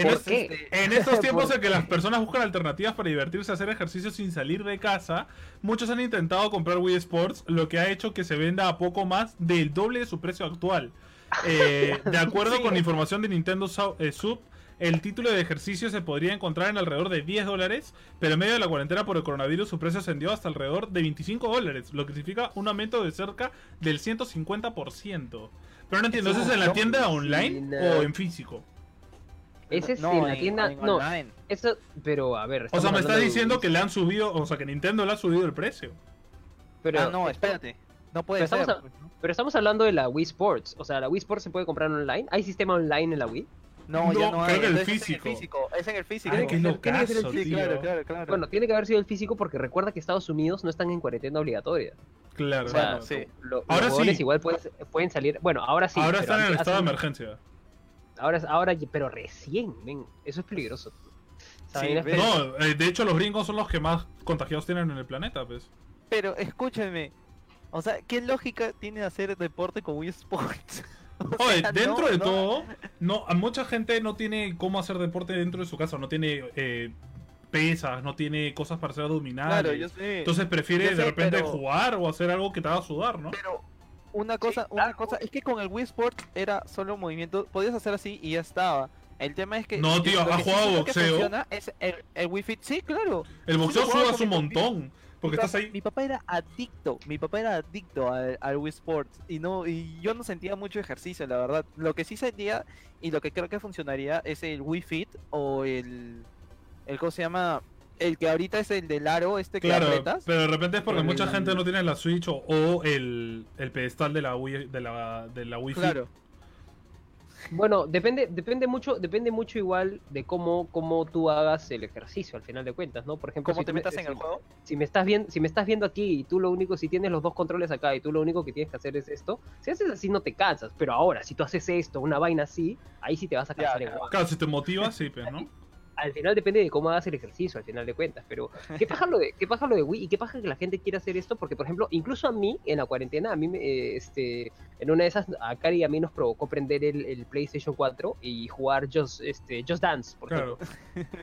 En, ¿Por es- qué? en estos tiempos ¿Por en que las personas buscan alternativas para divertirse, hacer ejercicio sin salir de casa, muchos han intentado comprar Wii Sports, lo que ha hecho que se venda a poco más del doble de su precio actual. Eh, de acuerdo Sí. con información de Nintendo eh, Sub, el título de ejercicio se podría encontrar en alrededor de 10 dólares, pero en medio de la cuarentena por el coronavirus su precio ascendió hasta alrededor de 25 dólares, lo que significa un aumento de cerca del 150%. Pero no entiendo, ¿eso es en la tienda online o en físico? Ese es No, en la en- tienda. en no, online. eso. Pero a ver. O sea, me estás diciendo Wii- que le han subido, o sea, que Nintendo le ha subido el precio. Pero, ah, no, espérate. No puede Pero ser. estamos pero estamos hablando de la Wii Sports. O sea, la Wii Sports se puede comprar online. ¿Hay sistema online en la Wii? No, ya No, no creo hay. el entonces es en físico. físico. Es en el físico. Ay, Tiene que ser el tío. claro, claro, claro. Bueno, tiene que haber sido el físico porque recuerda que Estados Unidos no están en cuarentena obligatoria. Claro. O sea, claro. sí. lo- Ahora los sí. igual pueden, pueden salir. Bueno, ahora sí. Ahora están en el hace- estado de emergencia. Ahora, ahora, pero recién, men. Eso es peligroso. Sí. No, eh, de hecho los gringos son los que más contagiados tienen en el planeta, pues. Pero escúchame. O sea, ¿qué lógica tiene hacer deporte con Wii Sports? O Oye, sea, dentro no, de no. todo, no, mucha gente no tiene cómo hacer deporte dentro de su casa, no tiene eh, pesas, no tiene cosas para hacer abdominales. Claro, yo sé. Entonces prefiere Yo sé, de repente pero- jugar o hacer algo que te haga sudar, ¿no? Pero una cosa, claro. una cosa, es que con el Wii Sports era solo movimiento, podías hacer así y ya estaba. El tema es que No, tío, lo ¿has que sí jugado boxeo? Es el, el Wii Fit, sí, claro. El boxeo Sí, sudas un montón, porque mi, estás papá, ahí. mi papá era adicto, mi papá era adicto al, al Wii Sports y no y yo no sentía mucho ejercicio, la verdad. Lo que sí sentía y lo que creo que funcionaría es el Wii Fit o el el cómo se llama el que ahorita es el del aro este que Claro, apretas. pero de repente es porque Pero mucha el- gente no tiene la Switch o, o el, el pedestal de la Wii, de la, de la Wii Fit. Claro. Bueno, depende, depende mucho, depende mucho igual de cómo, cómo tú hagas el ejercicio al final de cuentas, ¿no? Por ejemplo, ¿Cómo si te metas en si- el juego? si me estás viendo, si me estás viendo aquí y tú lo único, si tienes los dos controles acá y tú lo único que tienes que hacer es esto, si haces así no te cansas, pero ahora si tú haces esto, una vaina así, ahí sí te vas a Ya, cansar en claro. si te motivas, sí, pues, ¿no? Al final depende de cómo hagas el ejercicio, al final de cuentas, pero ¿qué pasa lo de, qué pasa lo de Wii y qué pasa que la gente quiere hacer esto? Porque, por ejemplo, incluso a mí, en la cuarentena, a mí, me, eh, este, en una de esas, a Cari y a mí nos provocó prender el, el PlayStation 4 y jugar Just, este, Just Dance, por Claro. ejemplo.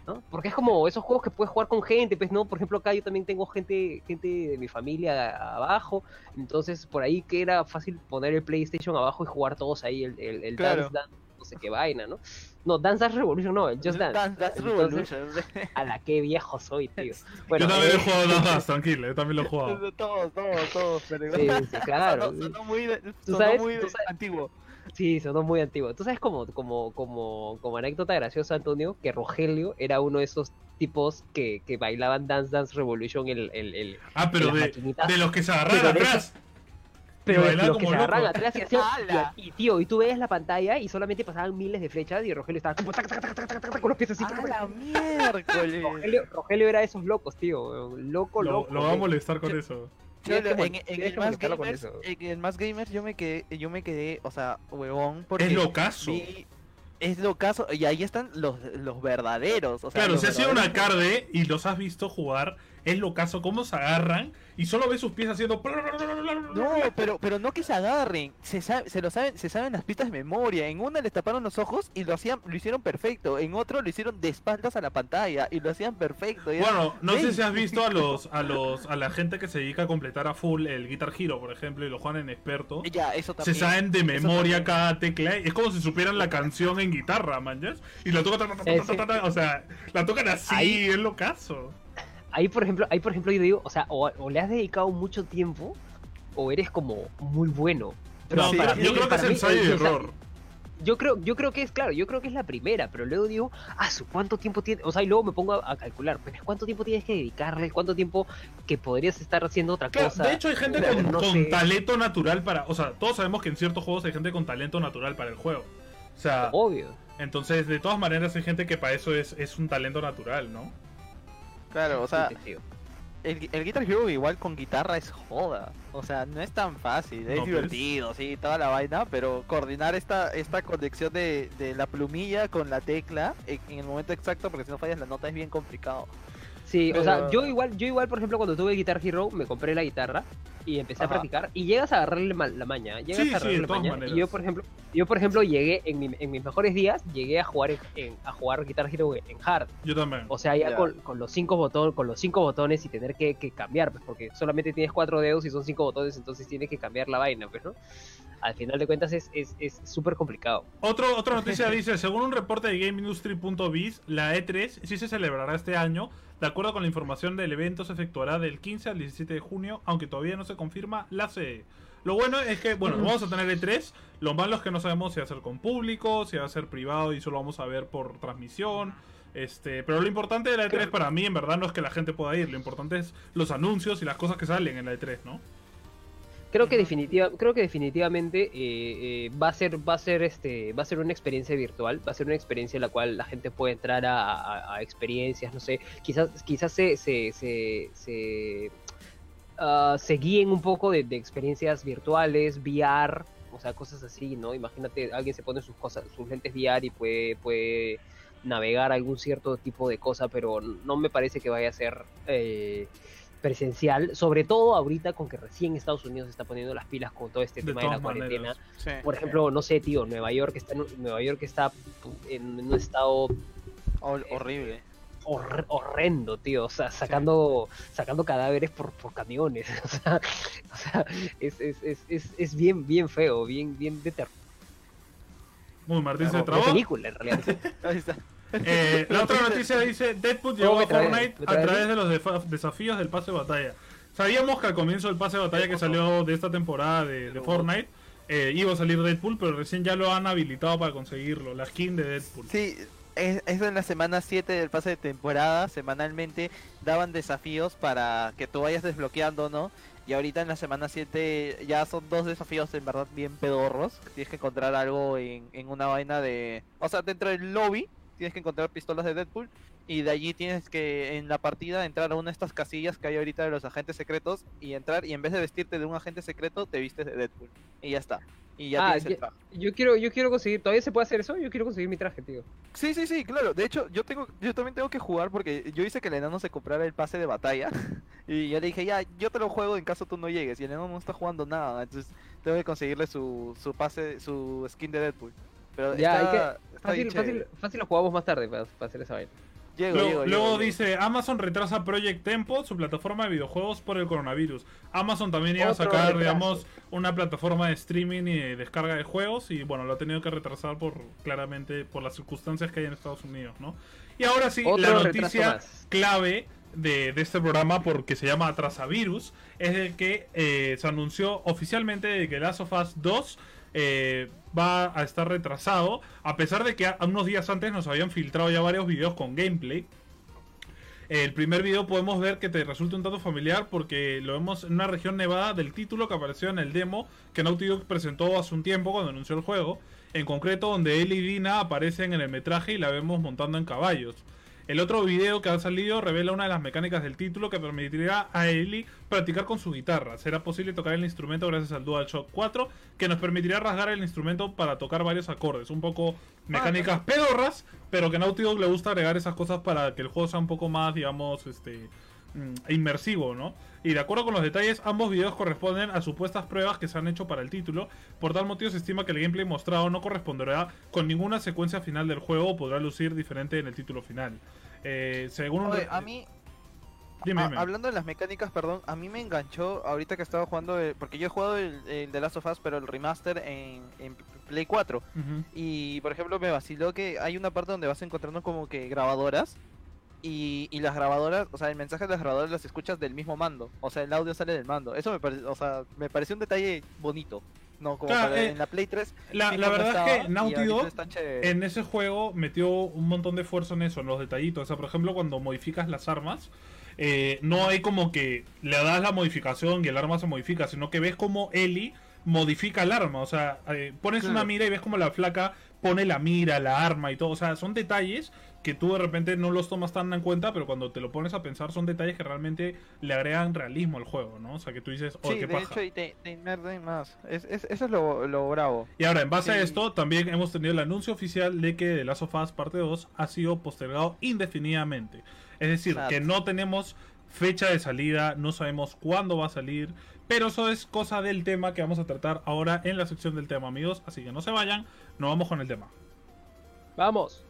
¿no? Porque es como esos juegos que puedes jugar con gente, pues no, por ejemplo acá yo también tengo gente, gente de mi familia abajo, entonces por ahí que era fácil poner el PlayStation abajo y jugar todos ahí el, el, el Claro. Dance Dance, no sé qué vaina, ¿no? No, Dance Dance Revolution no, el Just Dance. Dance Dance Entonces, Revolution. A la que viejo soy, tío. Bueno, yo también eh, he jugado Dance Dance, tranquilo, yo también lo he jugado. Todos, todos, todos, pero Sí, sí, claro. Sonó, sonó muy, Tú sonó sabes- muy tú de- sabes- antiguo. Sí, sonó muy antiguo. Tú sabes como, como, como, como anécdota graciosa, Antonio, que Rogelio era uno de esos tipos que, que bailaban Dance Dance Revolution el, el, el, Ah, pero de, de los que se de atrás. Pero los que se agarran atrás y y, y, tío, y tú veías la pantalla y solamente pasaban miles de flechas y Rogelio estaba como tac, tac, tac, tac, tac, tac, con los pies así. ¡A la miércoles! Rogelio, Rogelio era de esos locos, tío. Loco, Lo, loco. lo va a molestar con eso. En, el más gamers, eso. en el más gamers yo me quedé, yo me quedé, o sea, huevón, porque Es locazo. vi- es lo caso, y ahí están los, los verdaderos, o sea, Claro, los si has sido una carde y los has visto jugar, es lo caso cómo se agarran y solo ves sus pies haciendo. No, pero, pero no que se agarren, se, sabe- se lo saben, se saben las pistas de memoria. En una les taparon los ojos y lo hacían, lo hicieron perfecto. En otro lo hicieron de espaldas a la pantalla y lo hacían perfecto. y era- Bueno, no sé si has visto a los, a los, a la gente que se dedica a completar a full el Guitar Hero, por ejemplo, y lo juegan en experto. ya, eso Se saben de memoria cada tecla. Es como si supieran la canción en guitarra, man. Y la tocan, Eh, sí. o sea, la tocan así, Ahí- es lo caso. Ahí, por ejemplo, ahí, por ejemplo, yo digo, o sea, o, o le has dedicado mucho tiempo o eres como muy bueno. Pero No, sí, pero para yo mí- creo que es ensayo y error. Yo creo, yo creo que es claro, yo creo que es la primera, pero luego digo, ah, su cuánto tiempo tiene, o sea, y luego me pongo a, a calcular, pero cuánto tiempo tienes que dedicarle, cuánto tiempo que podrías estar haciendo otra Claro, cosa. de hecho hay gente con, no con sé. talento natural para... O sea, todos sabemos que en ciertos juegos hay gente con talento natural para el juego. O sea, Obvio. entonces de todas maneras hay gente que para eso es, es un talento natural, ¿no? Claro, o sea, el, el Guitar Hero igual con guitarra es joda. O sea, no es tan fácil, es No, pues. divertido, sí, toda la vaina, pero coordinar esta, esta conexión de, de la plumilla con la tecla en, en el momento exacto, porque si no fallas la nota es bien complicado. Sí, o sea, yo igual, yo igual, por ejemplo, cuando tuve Guitar Hero, me compré la guitarra y empecé a Ajá. practicar y llegas a agarrarle la maña, llegas Sí, a sí, agarrarle de la todas maña. maneras. Y yo, por ejemplo, yo, por ejemplo, llegué en, mi- en mis mejores días, llegué a jugar en, en- a jugar Guitar Hero en, hard. Yo también. O sea, ya Ya. con, con los cinco botones, con los cinco botones y tener que, que cambiar, pues, porque solamente tienes cuatro dedos y son cinco botones, entonces tienes que cambiar la vaina, pues, ¿no? Al final de cuentas es es es súper complicado. Otro, otra noticia dice, según un reporte de GameIndustry.biz, la E3 sí se celebrará este año. De acuerdo con la información del evento, se efectuará del 15 al 17 de junio, aunque todavía no se confirma la sede. Lo bueno es que, bueno, vamos a tener E3. Lo malo es que no sabemos si va a ser con público, si va a ser privado y solo vamos a ver por transmisión. Este, pero lo importante de la E3 para mí, en verdad, no es que la gente pueda ir. Lo importante es los anuncios y las cosas que salen en la E3, ¿no? Creo que definitiva, creo que definitivamente eh, eh, va a ser, va a ser este, va a ser una experiencia virtual, va a ser una experiencia en la cual la gente puede entrar a, a- a experiencias, no sé, quizás, quizás se, se, se, se, ah, se guíen un poco de, de experiencias virtuales, VR, o sea, cosas así, ¿no? Imagínate, alguien se pone sus cosas, sus lentes VR y puede, puede navegar algún cierto tipo de cosa, pero no me parece que vaya a ser eh, presencial, sobre todo ahorita con que recién Estados Unidos se está poniendo las pilas con todo este De tema de la cuarentena. Por ejemplo, no sé, tío, Nueva York está en, un- Nueva York está en un estado Hor- horrible. Hor- horrendo, tío, o sea, sacando sacando cadáveres por, por camiones, o sea, o sea, es, es, es, es, es bien bien feo, bien bien de terror, Muy Martín se de trabó. película en realidad. Ahí está. Eh, la otra noticia dice, Deadpool llegó a Fortnite a través de los desafíos del pase de batalla. Sabíamos que al comienzo del pase de batalla que salió de esta temporada de, de Fortnite, eh, iba a salir Deadpool, pero recién ya lo han habilitado para conseguirlo, la skin de Deadpool. Sí, es, eso en la semana 7 del pase de temporada, semanalmente daban desafíos para que tú vayas desbloqueando, ¿no? Y ahorita en la semana 7 ya son dos desafíos en verdad bien pedorros. Tienes que encontrar algo en, en una vaina de... O sea, dentro del lobby tienes que encontrar pistolas de Deadpool. Y de allí tienes que en la partida entrar a una de estas casillas que hay ahorita de los agentes secretos y entrar y en vez de vestirte de un agente secreto te vistes de Deadpool. Y ya está. Y ya Ah, tienes el traje. Yo quiero yo quiero conseguir, todavía se puede hacer eso, yo quiero conseguir mi traje, tío. Sí, sí, sí, claro. De hecho, yo tengo, yo también tengo que jugar porque yo hice que el enano se comprara el pase de batalla y yo le dije, ya, yo te lo juego en caso tú no llegues y el enano no está jugando nada, entonces tengo que conseguirle su, su pase, su skin de Deadpool. Pero Ya, hay está, está bien Fácil, fácil, fácil lo jugamos más tarde para, para hacer esa vaina. Llego, Luego, llego, luego llego, llego. dice, Amazon retrasa Project Tempo, su plataforma de videojuegos por el coronavirus. Amazon también iba a sacar, retraso. digamos, una plataforma de streaming y de descarga de juegos y bueno, lo ha tenido que retrasar por claramente por las circunstancias que hay en Estados Unidos, ¿no? Y ahora sí, Otro la noticia clave de, de este programa, porque se llama Atrasavirus, es de que eh, se anunció oficialmente de que Last of Us 2 eh, va a estar retrasado, a pesar de que a- unos días antes nos habían filtrado ya varios videos con gameplay. El primer video podemos ver que te resulta un tanto familiar porque lo vemos en una región nevada del título que apareció en el demo que Naughty Dog presentó hace un tiempo cuando anunció el juego. En concreto, donde él y Dina aparecen en el metraje y la vemos montando en caballos. El otro video que ha salido revela una de las mecánicas del título que permitirá a Ellie practicar con su guitarra. Será posible tocar el instrumento gracias al DualShock 4, que nos permitirá rasgar el instrumento para tocar varios acordes. Un poco mecánicas pedorras, pero que a Naughty Dog le gusta agregar esas cosas para que el juego sea un poco más, digamos, este inmersivo, ¿no? Y de acuerdo con los detalles, ambos videos corresponden a supuestas pruebas que se han hecho para el título. Por tal motivo se estima que el gameplay mostrado no corresponderá con ninguna secuencia final del juego o podrá lucir diferente en el título final. Eh, según un... A mí, Dime, a- dime. hablando de las mecánicas, perdón, a mí me enganchó ahorita que estaba jugando, el- porque yo he jugado el, el The Last of Us, pero el remaster en, en Play 4. Ujú. Y por ejemplo me vaciló que hay una parte donde vas encontrando como que grabadoras. Y, y las grabadoras, o sea, el mensaje de las grabadoras las escuchas del mismo mando. O sea, el audio sale del mando. Eso me parece, o sea, me pareció un detalle bonito. No, como Claro, para- eh, en la Play 3. La, verdad es que Naughty Dog en ese juego metió un montón de esfuerzo en eso, en los detallitos. O sea, por ejemplo, cuando modificas las armas, eh, no hay como que le das la modificación y el arma se modifica, sino que ves como Ellie modifica el arma. O sea, eh, pones Claro. una mira y ves como la flaca pone la mira, la arma y todo. O sea, son detalles que tú de repente no los tomas tan en cuenta, pero cuando te lo pones a pensar son detalles que realmente le agregan realismo al juego, ¿no? O sea, que tú dices, oh, Sí, qué de paja. hecho, y te, te más. Es, es- eso es lo, lo bravo. Y ahora, en base a esto, también hemos tenido el anuncio oficial de que The Last of Us Parte 2 ha sido postergado indefinidamente. Es decir, Exacto. que no tenemos fecha de salida, no sabemos cuándo va a salir, pero eso es cosa del tema que vamos a tratar ahora en la sección del tema, amigos. Así que no se vayan, nos vamos con el tema. Vamos.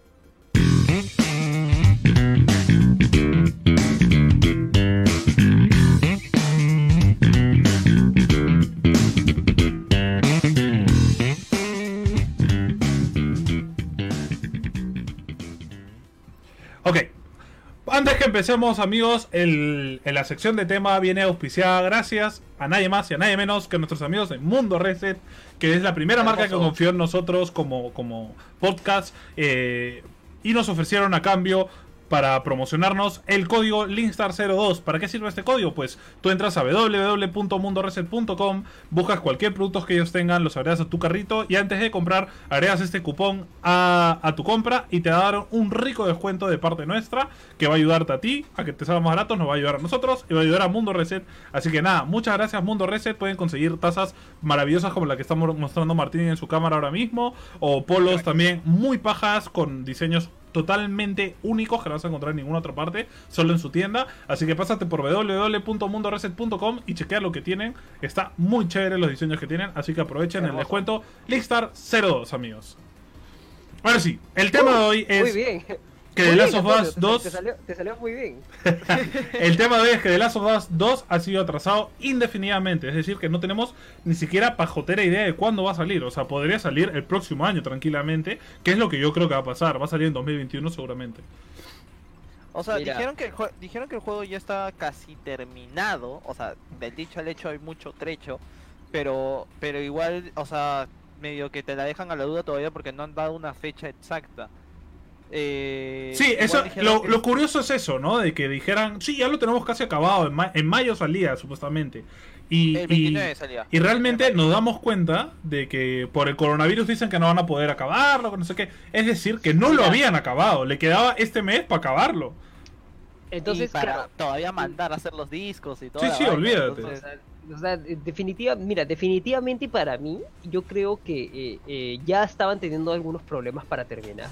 Ok. Antes que empecemos, amigos, el, en la sección de tema viene auspiciada gracias a nadie más y a nadie menos que nuestros amigos de Mundo Reset, que es la primera marca que confió en nosotros como, como podcast eh, y nos ofrecieron a cambio para promocionarnos el código Linkstar02. ¿Para qué sirve este código? Pues tú entras a www.mundoreset.com, buscas cualquier producto que ellos tengan, los agregas a tu carrito y antes de comprar agregas este cupón a, a tu compra y te darán un rico descuento de parte nuestra que va a ayudarte a ti, a que te salga más barato, nos va a ayudar a nosotros y va a ayudar a Mundo Reset. Así que nada, muchas gracias Mundo Reset. Pueden conseguir tazas maravillosas como la que estamos mostrando Martín en su cámara ahora mismo o polos también muy pajas con diseños totalmente únicos que no vas a encontrar en ninguna otra parte, solo en su tienda. Así que pásate por www.mundoreset.com y chequea lo que tienen. Está muy chévere los diseños que tienen, así que aprovechen el descuento Lickstar 02, amigos. Ahora sí, el tema de hoy Muy es bien. Que The Last of Us te- 2 Te salió, te salió muy bien. el tema de hoy es que The Last of Us 2 ha sido atrasado indefinidamente. Es decir, que no tenemos ni siquiera pajotera idea de cuándo va a salir. O sea, podría salir el próximo año tranquilamente. Que es lo que yo creo que va a pasar. Va a salir en 2021 seguramente. O sea, Mira. dijeron que, el dijeron que el juego ya está casi terminado. O sea, del dicho al hecho hay mucho trecho. Pero, pero igual, o sea, medio que te la dejan a la duda todavía porque no han dado una fecha exacta. Eh, Sí, eso, lo, que- lo curioso es eso, ¿no? De que dijeran, sí, ya lo tenemos casi acabado. En, ma- en mayo salía, supuestamente. Y, El y- 29 salía. y realmente nos damos cuenta de que por el coronavirus dicen que no van a poder acabarlo, que no sé qué. Es decir, que no lo habían acabado. Le quedaba este mes para acabarlo. Entonces, y para claro, todavía mandar a hacer los discos y todo. Sí, sí, olvídate. O sea, o sea, definitiva, mira, definitivamente para mí, yo creo que eh, eh, ya estaban teniendo algunos problemas para terminar.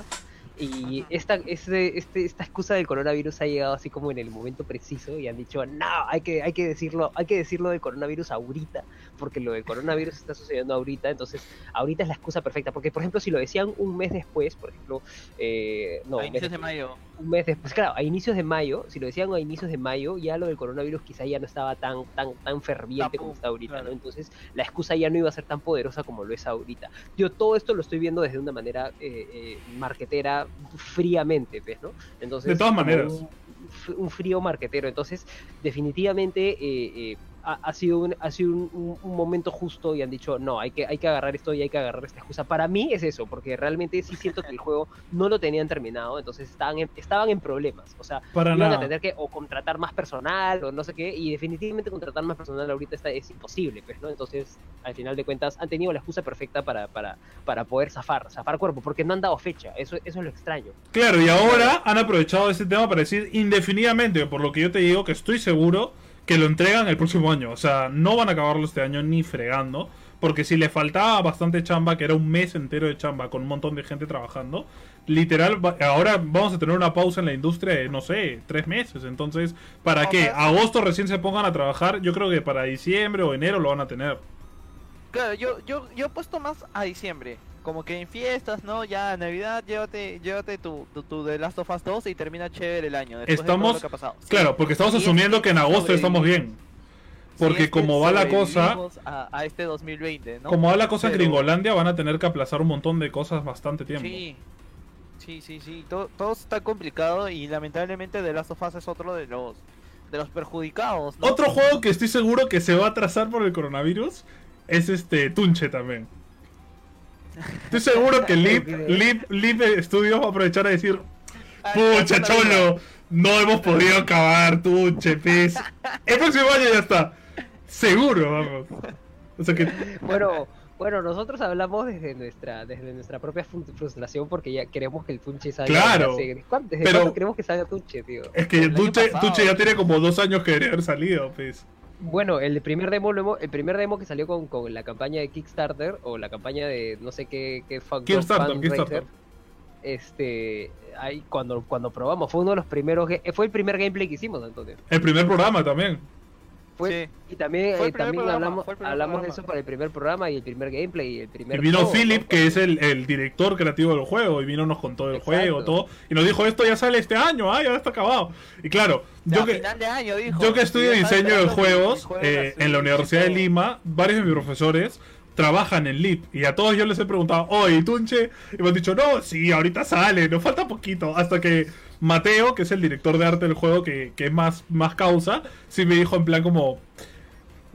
Y esta, este, este, esta excusa del coronavirus ha llegado así como en el momento preciso y han dicho, no, hay que, hay que decirlo, hay que decirlo del coronavirus ahorita, porque lo del coronavirus está sucediendo ahorita, entonces ahorita es la excusa perfecta, porque por ejemplo si lo decían un mes después, por ejemplo, eh, no, a mes inicios de mayo. un mes después, claro, a inicios de mayo, si lo decían a inicios de mayo, ya lo del coronavirus quizá ya no estaba tan, tan, tan ferviente como está ahorita, claro. ¿no? Entonces la excusa ya no iba a ser tan poderosa como lo es ahorita. Yo todo esto lo estoy viendo desde una manera eh, eh, marquetera fríamente, ¿ves, no? Entonces, De todas maneras. Un, un frío marquetero. Entonces, definitivamente eh, eh, ha, ha sido, un, ha sido un, un- un momento justo y han dicho, no, hay que, hay que agarrar esto y hay que agarrar esta excusa. Para mí es eso, porque realmente sí siento que el juego no lo tenían terminado, entonces estaban en, estaban en problemas. O sea, Para iban a nada. tener que o contratar más personal o no sé qué, y definitivamente contratar más personal ahorita está, es imposible, pues, ¿no? Entonces, al final de cuentas, han tenido la excusa perfecta para, para, para poder zafar, zafar cuerpo, porque no han dado fecha, eso, eso es lo extraño. Claro, y ahora han aprovechado ese tema para decir indefinidamente, por lo que yo te digo, que estoy seguro que lo entregan el próximo año. O sea, no van a acabarlo este año ni fregando. Porque si le faltaba bastante chamba, que era un mes entero de chamba con un montón de gente trabajando, literal, ahora vamos a tener una pausa en la industria de, no sé, tres meses. Entonces, ¿para O qué? Agosto recién se pongan a trabajar. Yo creo que para diciembre o enero lo van a tener. Claro, yo, yo, yo he puesto más a diciembre. Como que en fiestas, ¿no? Ya Navidad, llévate, llévate tu, tu, tu The Last of Us 2 y termina chévere el año. después de todo Estamos- lo que ha pasado. Sí, Claro, porque estamos asumiendo que en agosto estamos bien. Porque es que como va la cosa, A, a este 2020, ¿no? como va la cosa en Gringolandia, van a tener que aplazar un montón de cosas bastante tiempo. Sí, sí, sí, sí. Todo, todo está complicado y lamentablemente The Last of Us es otro de los de los perjudicados, ¿no? Otro juego que estoy seguro que se va a atrasar por el coronavirus es este Tunche también. Estoy seguro que Lip, Lip, Lip Studios va a aprovechar a decir, Ay, pucha cholo, no hemos podido acabar Tunche, pez. El próximo año ya está. Seguro, vamos. O sea que Bueno, bueno, nosotros hablamos desde nuestra, desde nuestra propia frustración porque ya queremos que el Tunche salga. Claro, desde hace- ¿cuán- ¿Desde pero- cuándo queremos que salga Tunche, tío? es que Tunche. Tunche ya tiene como dos años que debería haber salido, pues. Bueno, el primer demo el primer demo que salió con, con la campaña de Kickstarter o la campaña de no sé qué, qué fan- Kickstarter, este ahí cuando cuando probamos fue uno de los primeros fue el primer gameplay que hicimos Antonio El primer programa también. Fue Sí. y también eh, también programa, hablamos hablamos de eso para el primer programa y el primer gameplay y el primer Y vino todo, Philip, ¿no? que es el, el director creativo del juego, y vino nos contó el Exacto. juego, todo, y nos dijo, esto ya sale este año, ah, ya está acabado. Y claro, yo que, final de año, dijo. yo que estudio diseño de juegos juego eh, en la Universidad de. Lima, varios de mis profesores trabajan en LIP, y a todos yo les he preguntado, oye, ¿y Tunche? Y me han dicho, no, sí, ahorita sale, nos falta poquito, hasta que Mateo, que es el director de arte del juego, que, que es más, más causa, sí me dijo en plan como...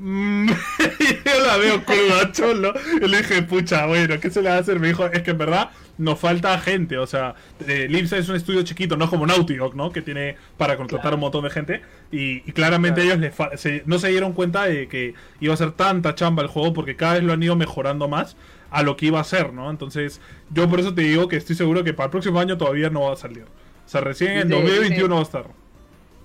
Mm, yo la veo cruda, cholo. Y le dije, pucha, bueno, ¿qué se le va a hacer? Me dijo, es que en verdad nos falta gente. O sea, eh, Lipsa es un estudio chiquito, no es como Naughty Dog, ¿no? Que tiene para contratar Claro. un montón de gente. Y, y claramente Claro. ellos les fa- se- no se dieron cuenta de que iba a ser tanta chamba el juego porque cada vez lo han ido mejorando más a lo que iba a ser, ¿no? Entonces, yo por eso te digo que estoy seguro que para el próximo año todavía no va a salir. O sea, recién en Dice- 2021 va a estar.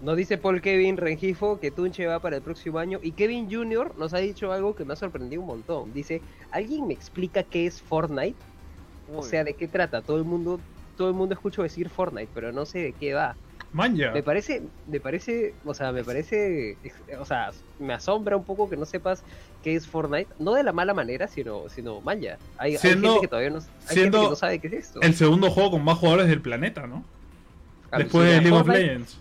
Nos dice Paul Kevin Rengifo que Tunche va para el próximo año y Kevin Jr. nos ha dicho algo que me ha sorprendido un montón. Dice, ¿alguien me explica qué es Fortnite? O sea, ¿de qué trata? Todo el mundo todo el mundo escucho decir Fortnite, pero no sé de qué va. Manja. Me parece, me parece, o sea, me parece, o sea, me asombra un poco que no sepas qué es Fortnite, no de la mala manera, sino, sino manja. Hay, hay Siendo- gente que todavía no, hay gente que no sabe qué es esto. El segundo juego con más jugadores del planeta, ¿no? Después de. League of Fortnite- Legends.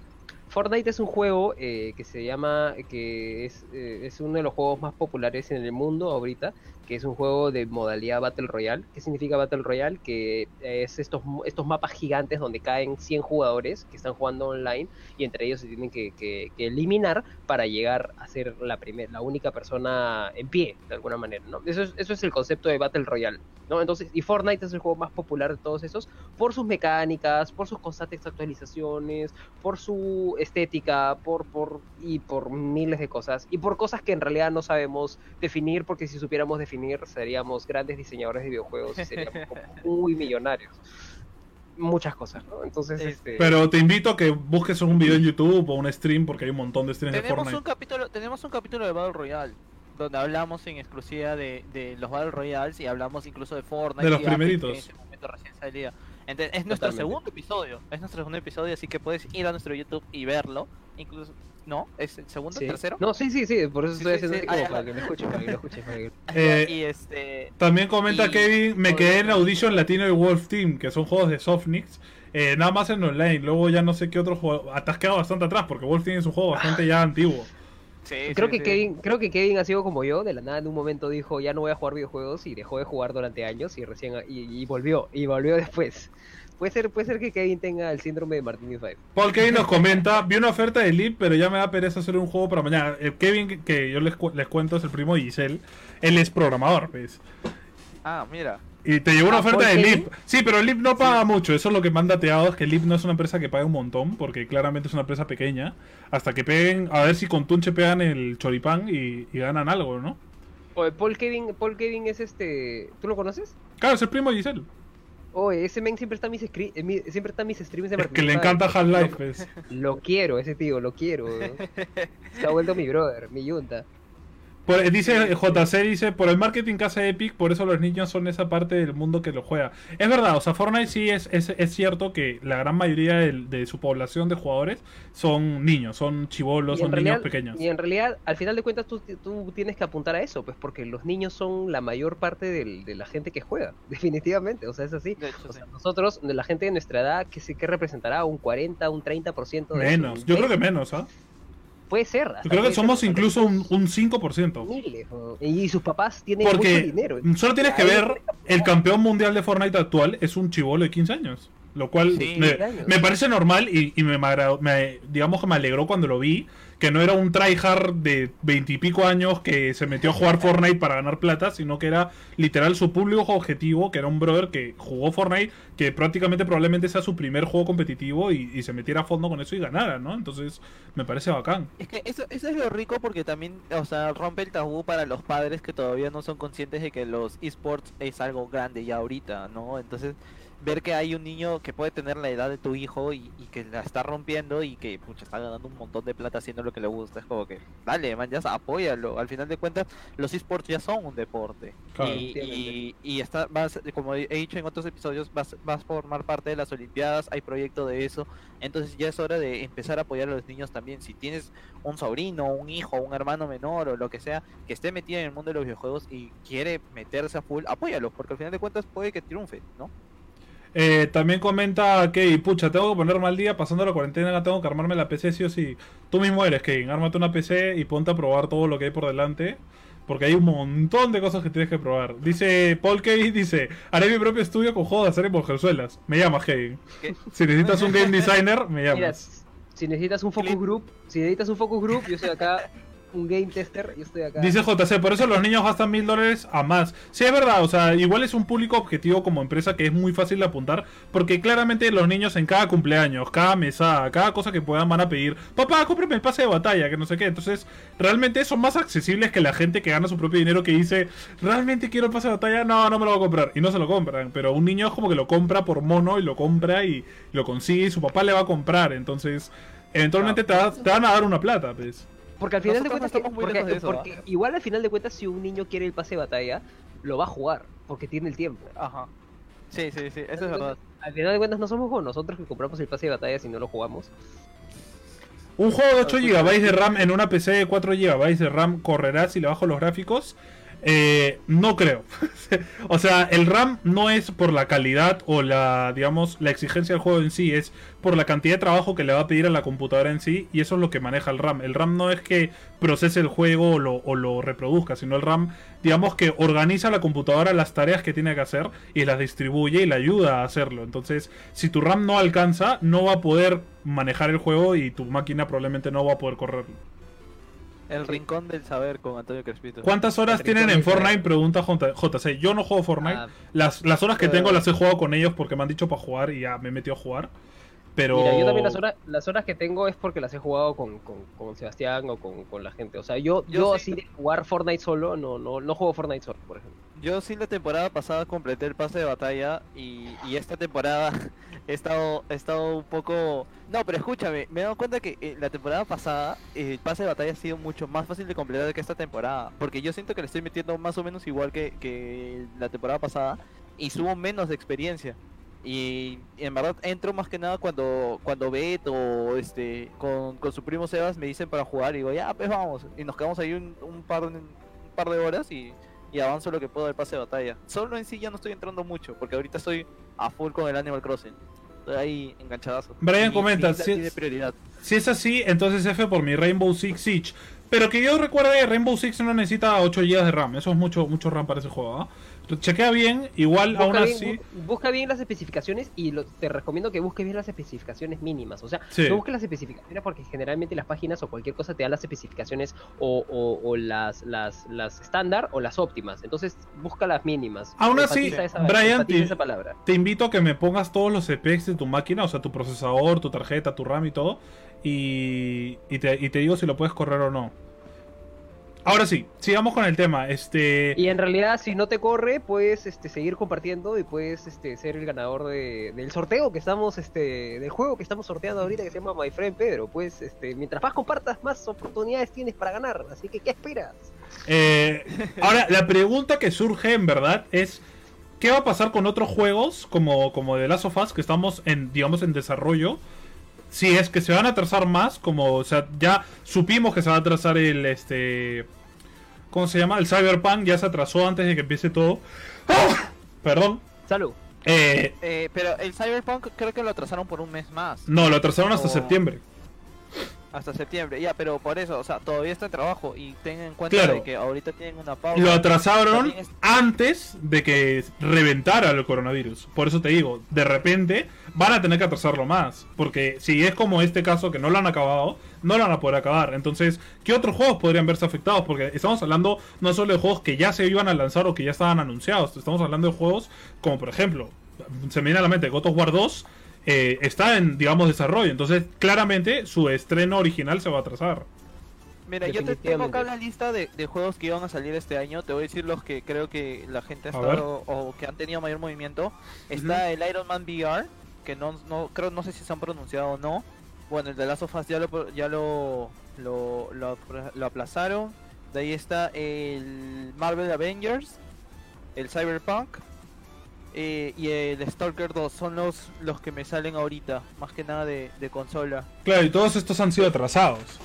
Fortnite es un juego eh, que se llama, que es, eh, es uno de los juegos más populares en el mundo ahorita, que es un juego de modalidad Battle Royale. ¿Qué significa Battle Royale? Que es estos, estos mapas gigantes donde caen 100 jugadores que están jugando online y entre ellos se tienen que, que- que eliminar para llegar a ser la, primer, la única persona en pie, de alguna manera. ¿no? Eso, es, eso es el concepto de Battle Royale. ¿no? Entonces, y Fortnite es el juego más popular de todos esos por sus mecánicas, por sus constantes actualizaciones, por su estética, por, por y por miles de cosas y por cosas que en realidad no sabemos definir porque si supiéramos definir seríamos grandes diseñadores de videojuegos y seríamos como muy millonarios. Muchas cosas, ¿no? Entonces, Sí. este Pero te invito a que busques un video en YouTube o un stream porque hay un montón de streams de Tenemos Fortnite. un capítulo, tenemos un capítulo de Battle Royale donde hablamos en exclusiva de, de los Battle Royales y hablamos incluso de Fortnite De los primeritos. en ese momento recién salía. Ente- es nuestro Totalmente. segundo episodio, es nuestro segundo episodio, así que puedes ir a nuestro YouTube y verlo. Incluso, ¿no? ¿Es el segundo, sí. tercero? No, sí, sí, sí, por eso Sí, estoy sí, haciendo sí. como Ah, ya. para que me escuchen, para que lo escuchen, para que- Eh, y este También comenta Y- Kevin, me quedé en Audition Latino y Wolf Team, que son juegos de Softnix. eh, nada más en online. Luego ya no sé qué otro juego. Has quedado bastante atrás porque Wolf tiene su juego bastante ya antiguo. Sí, Creo sí, que sí. Kevin, creo que Kevin ha sido como yo, de la nada en un momento dijo ya no voy a jugar videojuegos y dejó de jugar durante años y recién y, y volvió, y volvió después. Puede ser, puede ser que Kevin tenga el síndrome de Martini Five. Paul Kevin nos comenta, vi una oferta de Leap, pero ya me da pereza hacer un juego para mañana. Eh, Kevin, que yo les, cu- les cuento, es el primo de Giselle. Él es programador, ¿ves? Ah, mira. Y te llegó una Ah, oferta ¿Paul de? Leap. Sí, pero Leap no paga mucho. Eso es lo que me han dateado, es que Leap no es una empresa que paga un montón, porque claramente es una empresa pequeña. Hasta que peguen, a ver si con Tunche pegan el choripán y, y ganan algo, ¿no? Oye, Paul Kevin, Paul Kevin es este, ¿tú lo conoces? Claro, es el primo de Giselle. Oye, ese men siempre está en mis, scri- en mi- siempre está en mis streams de Es Martini que le encanta Half-Life, ¿ves? Lo quiero, ese tío, lo quiero. Se ha vuelto mi brother, mi yunta. Por- eh, dice JC, dice, por el marketing que hace Epic, por eso los niños son esa parte del mundo que lo juega. Es verdad, o sea, Fortnite sí es, es, es cierto que la gran mayoría de, su población de jugadores son niños, son chivolos, son realidad- niños pequeños. Y en realidad, al final de cuentas, tú, tú tienes que apuntar a eso, pues porque los niños son la mayor parte del- de la gente que juega, definitivamente, o sea, es así. De hecho, O sí. sea, nosotros, la gente de nuestra edad, ¿qué, sé- qué representará? ¿Un 40, un 30% de Menos, yo creo que menos, ¿ah? Puede ser. Yo creo que somos ser, incluso un, un 5%. Miles. Y sus papás tienen mucho Porque dinero. solo tienes que ver, el campeón mundial de Fortnite actual es un chivolo de 15 años. Lo cual Sí. me, 15 años. me parece normal y, y me, me- digamos que me alegró cuando lo vi. Que no era un tryhard de 20 y pico años que se metió a jugar Fortnite para ganar plata, sino que era literal su público objetivo, que era un brother que jugó Fortnite, que prácticamente probablemente sea su primer juego competitivo y, y se metiera a fondo con eso y ganara, ¿no? Entonces me parece bacán. Es que eso, eso es lo rico porque también, o sea, rompe el tabú para los padres que todavía no son conscientes de que los esports es algo grande ya ahorita, ¿no? Entonces, ver que hay un niño que puede tener la edad de tu hijo y, y que la está rompiendo y que pucha, está ganando un montón de plata haciendo lo que le gusta, es como que, dale, man, ya apóyalo. Al final de cuentas, los esports ya son un deporte. Claro. Y, y, y está, vas, como he dicho en otros episodios, vas, vas a formar parte de las Olimpiadas, hay proyecto de eso, entonces ya es hora de empezar a apoyar a los niños también. Si tienes un sobrino, un hijo, un hermano menor o lo que sea que esté metido en el mundo de los videojuegos y quiere meterse a full, apóyalo, porque al final de cuentas puede que triunfe, ¿no? Eh, también comenta que, pucha, tengo que ponerme al día pasando la cuarentena, tengo que armarme la PC sí o sí. Tú mismo eres, Kevin, ármate una PC y ponte a probar todo lo que hay por delante. Porque hay un montón de cosas que tienes que probar. Dice Paul Kevin, dice, haré mi propio estudio con juegos de hacer en mujerzuelas. Me llamas, Kevin. ¿Qué? Si necesitas un game designer, me Mira, llamas. si necesitas un focus group, si necesitas un focus group, yo estoy acá, un game tester, yo estoy acá. Dice JC, por eso los niños gastan mil dólares a más. Sí, es verdad, o sea, igual es un público objetivo como empresa que es muy fácil de apuntar, porque claramente los niños en cada cumpleaños, cada mesada, cada cosa que puedan van a pedir, papá, cómprame el pase de batalla, que no sé qué. Entonces, realmente son más accesibles que la gente que gana su propio dinero que dice, realmente quiero el pase de batalla, no, no me lo voy a comprar. Y no se lo compran, pero un niño es como que lo compra por mono y lo compra y lo consigue y su papá le va a comprar. Entonces, eventualmente te, va- te van a dar una plata, pues. Porque al final de Nosotros cuentas, que- estamos muy porque, lejos de eso, porque igual al final de cuentas, si un niño quiere el pase de batalla, lo va a jugar, porque tiene el tiempo. Ajá. Sí, sí, sí, eso es verdad. Al final de cuentas, no somos como nosotros que compramos el pase de batalla si no lo jugamos. Un juego de 8 escucha. GB de RAM en una PC de 4 GB de RAM correrá si le bajo los gráficos. Eh, no creo. o sea, el RAM no es por la calidad o la, digamos, la exigencia del juego en sí, es por la cantidad de trabajo que le va a pedir a la computadora en sí y eso es lo que maneja el RAM. El RAM no es que procese el juego o lo, reproduzca, sino el RAM, digamos que organiza a la computadora las tareas que tiene que hacer y las distribuye y le ayuda a hacerlo. Entonces, si tu RAM no alcanza, no va a poder manejar el juego y tu máquina probablemente no va a poder correrlo. El rincón del saber con Antonio Crespito. ¿Cuántas horas El tienen en Fortnite? Pregunta J- JC. Yo no juego Fortnite. Ah, Las, las horas que eh, tengo las he jugado con ellos porque me han dicho para jugar y ya me he metido a jugar. Pero. Mira, yo también las horas, las horas que tengo es porque las he jugado con, con, con Sebastián o con, con la gente. O sea, yo, Yo yo, sí. así de jugar Fortnite solo, no, no, no juego Fortnite solo, por ejemplo. Yo sí la temporada pasada completé el pase de batalla y, y esta temporada he estado, he estado un poco... No, pero escúchame, me he dado cuenta que eh, la temporada pasada eh, el pase de batalla ha sido mucho más fácil de completar que esta temporada. Porque yo siento que le estoy metiendo más o menos igual que, que la temporada pasada y subo menos de experiencia. Y, y en verdad entro más que nada cuando cuando Beto este con, con su primo Sebas me dicen para jugar y digo ya pues vamos y nos quedamos ahí un, un par un par de horas y, y avanzo lo que puedo del pase de batalla. Solo en sí ya no estoy entrando mucho porque ahorita estoy a full con el Animal Crossing. ahí enganchadazo. Brian Y- comenta, sí- y de prioridad. Si es así, entonces F por mi Rainbow Six Siege. Pero que yo recuerde, Rainbow Six no necesita 8 GB de RAM. Eso es mucho, mucho RAM para ese juego. ¿ah? Chequea bien, igual aún Busca bien, así. bu- busca bien las especificaciones y lo- te recomiendo que busques bien las especificaciones mínimas. O sea, Sí. no busques las especificaciones porque generalmente las páginas o cualquier cosa te dan las especificaciones o, o- o las las las estándar o las óptimas. Entonces busca las mínimas. Aún así, esa, Brian, te- esa palabra. Te invito a que me pongas todos los specs de tu máquina, o sea, tu procesador, tu tarjeta, tu RAM y todo. Y, y, te, y te digo si lo puedes correr o no. Ahora sí, sigamos con el tema. Este. Y en realidad, si no te corre, puedes este, seguir compartiendo y puedes este, ser el ganador de- del sorteo que estamos, este, del juego que estamos sorteando ahorita que se llama My Friend Pedro. Pues, este, mientras más compartas, más oportunidades tienes para ganar. Así que, ¿qué esperas? Eh, ahora, la pregunta que surge en verdad es: ¿qué va a pasar con otros juegos como, como The Last of Us que estamos en, digamos, en desarrollo? Si es que se van a atrasar más, como, o sea, ya supimos que se va a atrasar el, este, ¿cómo se llama? El Cyberpunk ya se atrasó antes de que empiece todo. Perdón. Salud. Eh, Eh, pero el Cyberpunk creo que lo atrasaron por un mes más. no, lo atrasaron hasta septiembre. Hasta septiembre, ya, pero por eso, o sea, todavía está en trabajo y tengan en cuenta Claro. de que ahorita tienen una pausa. Lo atrasaron es- antes de que reventara el coronavirus. Por eso te digo, de repente van a tener que atrasarlo más. Porque si es como este caso que no lo han acabado, no lo van a poder acabar. Entonces, ¿qué otros juegos podrían verse afectados? Porque estamos hablando no solo de juegos que ya se iban a lanzar o que ya estaban anunciados. Estamos hablando de juegos como, por ejemplo, se me viene a la mente God of War 2. eh, está en, digamos, desarrollo. Entonces, claramente, su estreno original se va a atrasar. Mira, yo te tengo acá la lista de, de juegos que iban a salir este año. Te voy a decir los que creo que la gente ha estado o que han tenido mayor movimiento. Está el Iron Man VR, que no, no creo no sé si se han pronunciado o no. Bueno, el de Last of Us ya lo ya lo lo, lo, aplazaron. De ahí está el Marvel Avengers, el Cyberpunk eh, y el Stalker 2. Son los los que me salen ahorita, más que nada de, de consola. Claro, y todos estos han sido atrasados.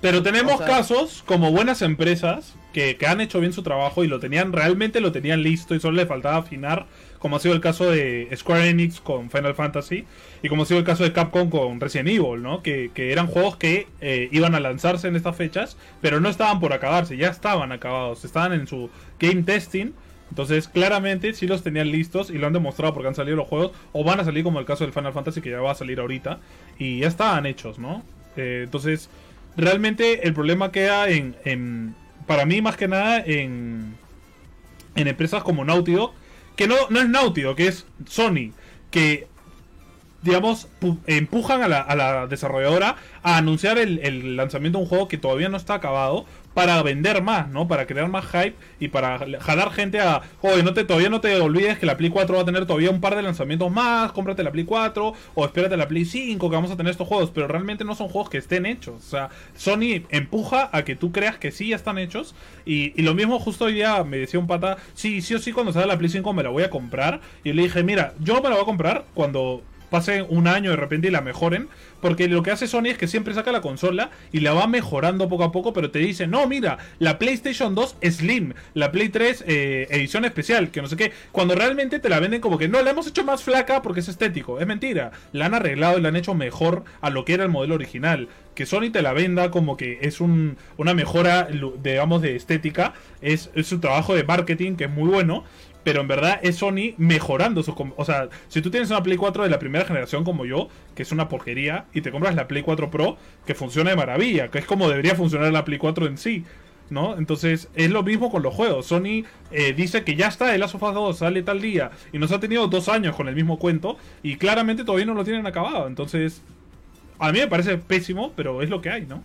Pero tenemos O sea- casos como buenas empresas que, que han hecho bien su trabajo y lo tenían, realmente lo tenían listo y solo le faltaba afinar, como ha sido el caso de Square Enix con Final Fantasy y como ha sido el caso de Capcom con Resident Evil, ¿no? Que, que eran juegos que eh, iban a lanzarse en estas fechas, pero no estaban por acabarse, ya estaban acabados, estaban en su game testing. Entonces, claramente sí los tenían listos y lo han demostrado porque han salido los juegos, o van a salir como el caso del Final Fantasy que ya va a salir ahorita, y ya estaban hechos, ¿no? Eh, entonces, realmente el problema queda en, en- para mí más que nada en, en empresas como Naughty Dog, que no, no es Naughty Dog, que es Sony, que digamos, pu- empujan a la, a la desarrolladora a anunciar el lanzamiento de un juego que todavía no está acabado para vender más, ¿no? Para crear más hype y para jalar gente a, oye, no te, todavía no te olvides que la Play 4 va a tener todavía un par de lanzamientos más, cómprate la Play 4 o espérate la Play 5 que vamos a tener estos juegos, pero realmente no son juegos que estén hechos. O sea, Sony empuja a que tú creas que sí ya están hechos y, lo mismo justo hoy día me decía un pata, sí, sí o sí cuando salga la Play 5 me la voy a comprar y le dije, mira, yo me la voy a comprar cuando pase un año de repente y la mejoren. Porque lo que hace Sony es que siempre saca la consola y la va mejorando poco a poco, pero te dice, no, mira, la PlayStation 2 Slim, la Play 3 eh, edición especial, que no sé qué. Cuando realmente te la venden como que no, la hemos hecho más flaca porque es estético. Es mentira. La han arreglado y la han hecho mejor a lo que era el modelo original. Que Sony te la venda como que es un, una mejora, digamos, de estética. Es, es un trabajo de marketing que es muy bueno. Pero en verdad es Sony mejorando sus... O sea, si tú tienes una Play 4 de la primera generación como yo, que es una porquería, y te compras la Play 4 Pro, que funciona de maravilla, que es como debería funcionar la Play 4 en sí, ¿no? Entonces es lo mismo con los juegos. Sony eh, dice que ya está, el Last of Us 2 sale tal día, y nos ha tenido dos años con el mismo cuento, y claramente todavía no lo tienen acabado. Entonces, a mí me parece pésimo, pero es lo que hay, ¿no?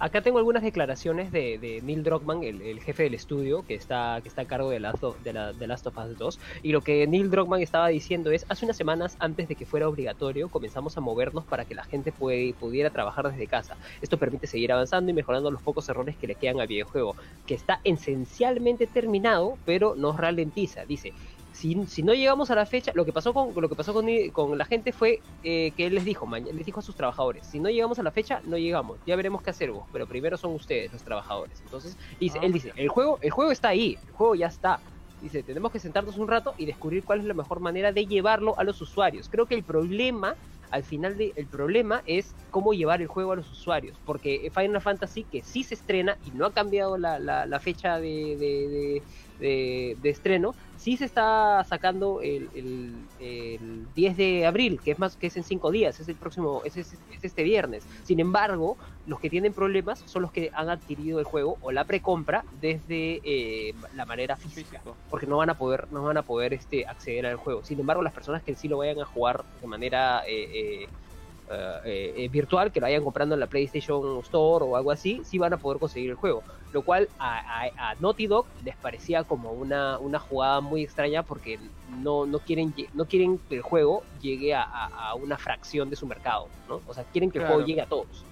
Acá tengo algunas declaraciones de, de Neil Druckmann, el, jefe del estudio, que está, que está a cargo de Last, of, de, la, Last of Us 2. Y lo que Neil Druckmann estaba diciendo es, hace unas semanas antes de que fuera obligatorio, comenzamos a movernos para que la gente puede- pudiera trabajar desde casa. Esto permite seguir avanzando y mejorando los pocos errores que le quedan al videojuego, que está esencialmente terminado, pero nos ralentiza. Dice, si, si no llegamos a la fecha, lo que pasó con lo que pasó con, con la gente fue eh, que él les dijo, les dijo a sus trabajadores, si no llegamos a la fecha, no llegamos, ya veremos qué hacer vos, pero primero son ustedes los trabajadores. Entonces, dice, Ah, él dice, el juego, el juego está ahí, el juego ya está. Dice, tenemos que sentarnos un rato y descubrir cuál es la mejor manera de llevarlo a los usuarios. Creo que el problema, al final de, el problema es cómo llevar el juego a los usuarios. Porque Final Fantasy, que sí se estrena y no ha cambiado la, la, la fecha de, de, de, de, de estreno, sí se está sacando el, el, el, 10 de abril, que es más que es en 5 días, es el próximo, es, es, es, este viernes. Sin embargo, los que tienen problemas son los que han adquirido el juego o la precompra desde eh, la manera física, Físico. porque no van a poder, no van a poder este, acceder al juego. Sin embargo, las personas que sí lo vayan a jugar de manera eh, eh, Uh, eh, virtual que lo vayan comprando en la PlayStation Store o algo así, sí van a poder conseguir el juego. Lo cual a, a, a Naughty Dog les parecía como una, una jugada muy extraña porque no, no, quieren, no quieren que el juego llegue a, a una fracción de su mercado, ¿no? O sea, quieren que claro. el juego llegue a todos.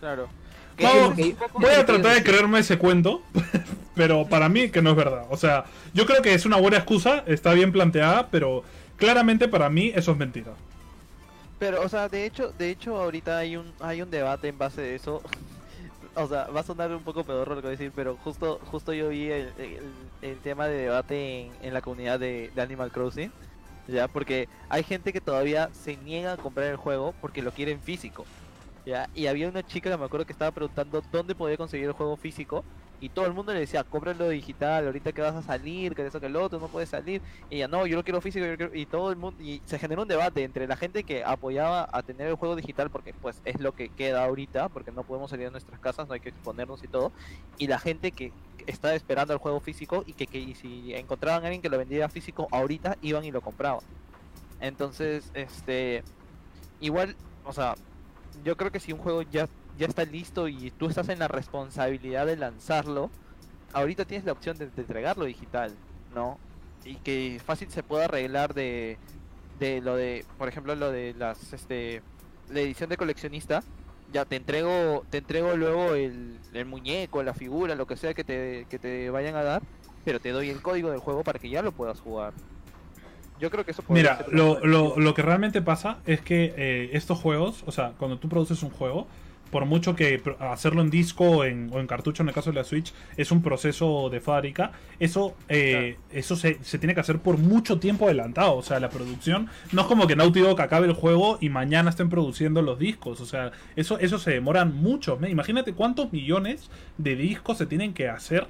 Claro. No, que, voy a tratar de creerme ese cuento, pero para mí que no es verdad. O sea, yo creo que es una buena excusa, está bien planteada, pero claramente para mí eso es mentira. Pero, o sea, de hecho, de hecho ahorita hay un hay un debate en base de eso. O sea, va a sonar un poco peor lo que voy a decir, pero justo justo yo vi el, el, el tema de debate en, en la comunidad de, de, Animal Crossing. Ya, porque hay gente que todavía se niega a comprar el juego porque lo quieren físico. Ya, y había una chica que me acuerdo que estaba preguntando dónde podía conseguir el juego físico y todo el mundo le decía, cómpralo digital, ahorita que vas a salir, que eso que el otro, no puedes salir. Y ella, no, yo lo quiero físico, yo quiero... y todo el mundo, y se generó un debate entre la gente que apoyaba a tener el juego digital, porque pues es lo que queda ahorita, porque no podemos salir de nuestras casas, no hay que exponernos y todo, y la gente que estaba esperando el juego físico y que, que y si encontraban a alguien que lo vendiera físico ahorita, iban y lo compraban. Entonces, este, igual, o sea, yo creo que si un juego ya ya está listo y tú estás en la responsabilidad de lanzarlo, ahorita tienes la opción de, de entregarlo digital, ¿no? Y que fácil se pueda arreglar de, de lo de, por ejemplo, lo de las, este, la edición de coleccionista. Ya te entrego, te entrego luego el, el muñeco, la figura, lo que sea que te, que te vayan a dar, pero te doy el código del juego para que ya lo puedas jugar. Yo creo que eso Mira, lo, lo, lo, que realmente pasa es que eh, estos juegos, o sea, cuando tú produces un juego, por mucho que hacerlo en disco o en, o en, cartucho en el caso de la Switch es un proceso de fábrica, eso, eh, claro. eso se, se, tiene que hacer por mucho tiempo adelantado. O sea, la producción no es como que Naughty Dog acabe el juego y mañana estén produciendo los discos. O sea, eso, eso se demoran mucho. Imagínate cuántos millones de discos se tienen que hacer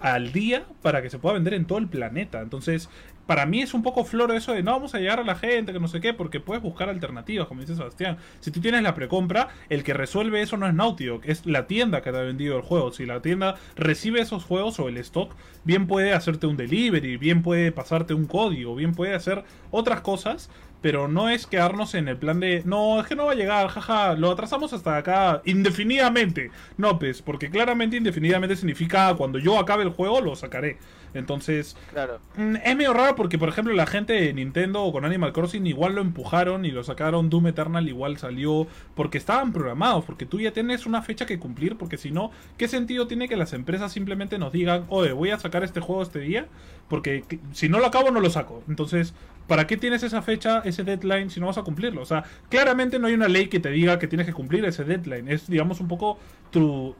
al día para que se pueda vender en todo el planeta. Entonces, para mí es un poco floro eso de no vamos a llegar a la gente, que no sé qué, porque puedes buscar alternativas, como dice Sebastián. Si tú tienes la precompra, el que resuelve eso no es Naughty es la tienda que te ha vendido el juego. Si la tienda recibe esos juegos o el stock, bien puede hacerte un delivery, bien puede pasarte un código, bien puede hacer otras cosas pero no es quedarnos en el plan de no, es que no va a llegar, jaja, lo atrasamos hasta acá indefinidamente. No, pues, porque claramente indefinidamente significa cuando yo acabe el juego lo sacaré. Entonces, claro. es medio raro porque, por ejemplo, la gente de Nintendo o con Animal Crossing igual lo empujaron y lo sacaron. Doom Eternal igual salió porque estaban programados, porque tú ya tienes una fecha que cumplir. Porque si no, ¿qué sentido tiene que las empresas simplemente nos digan, oye, voy a sacar este juego este día? Porque si no lo acabo, no lo saco. Entonces, ¿para qué tienes esa fecha, ese deadline, si no vas a cumplirlo? O sea, claramente no hay una ley que te diga que tienes que cumplir ese deadline. Es, digamos, un poco tu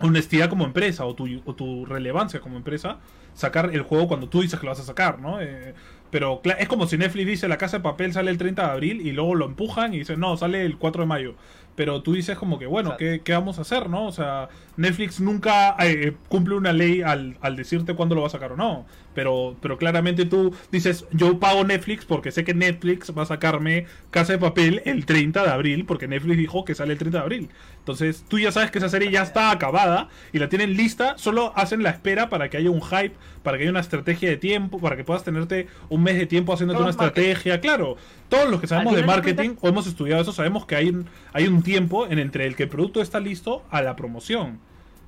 honestidad como empresa o tu, o tu relevancia como empresa sacar el juego cuando tú dices que lo vas a sacar, ¿no? Eh, pero es como si Netflix dice la casa de papel sale el 30 de abril y luego lo empujan y dicen, no, sale el 4 de mayo. Pero tú dices como que, bueno, ¿qué, ¿qué, vamos a hacer, no? O sea, Netflix nunca eh, cumple una ley al, al, decirte cuándo lo va a sacar o no. Pero, pero claramente tú dices, yo pago Netflix porque sé que Netflix va a sacarme Casa de Papel el 30 de abril, porque Netflix dijo que sale el 30 de abril. Entonces tú ya sabes que esa serie ya está acabada y la tienen lista, solo hacen la espera para que haya un hype, para que haya una estrategia de tiempo, para que puedas tenerte un mes de tiempo haciéndote una estrategia. Claro, todos los que sabemos de marketing o hemos estudiado eso sabemos que hay un, hay un tiempo en entre el que el producto está listo a la promoción.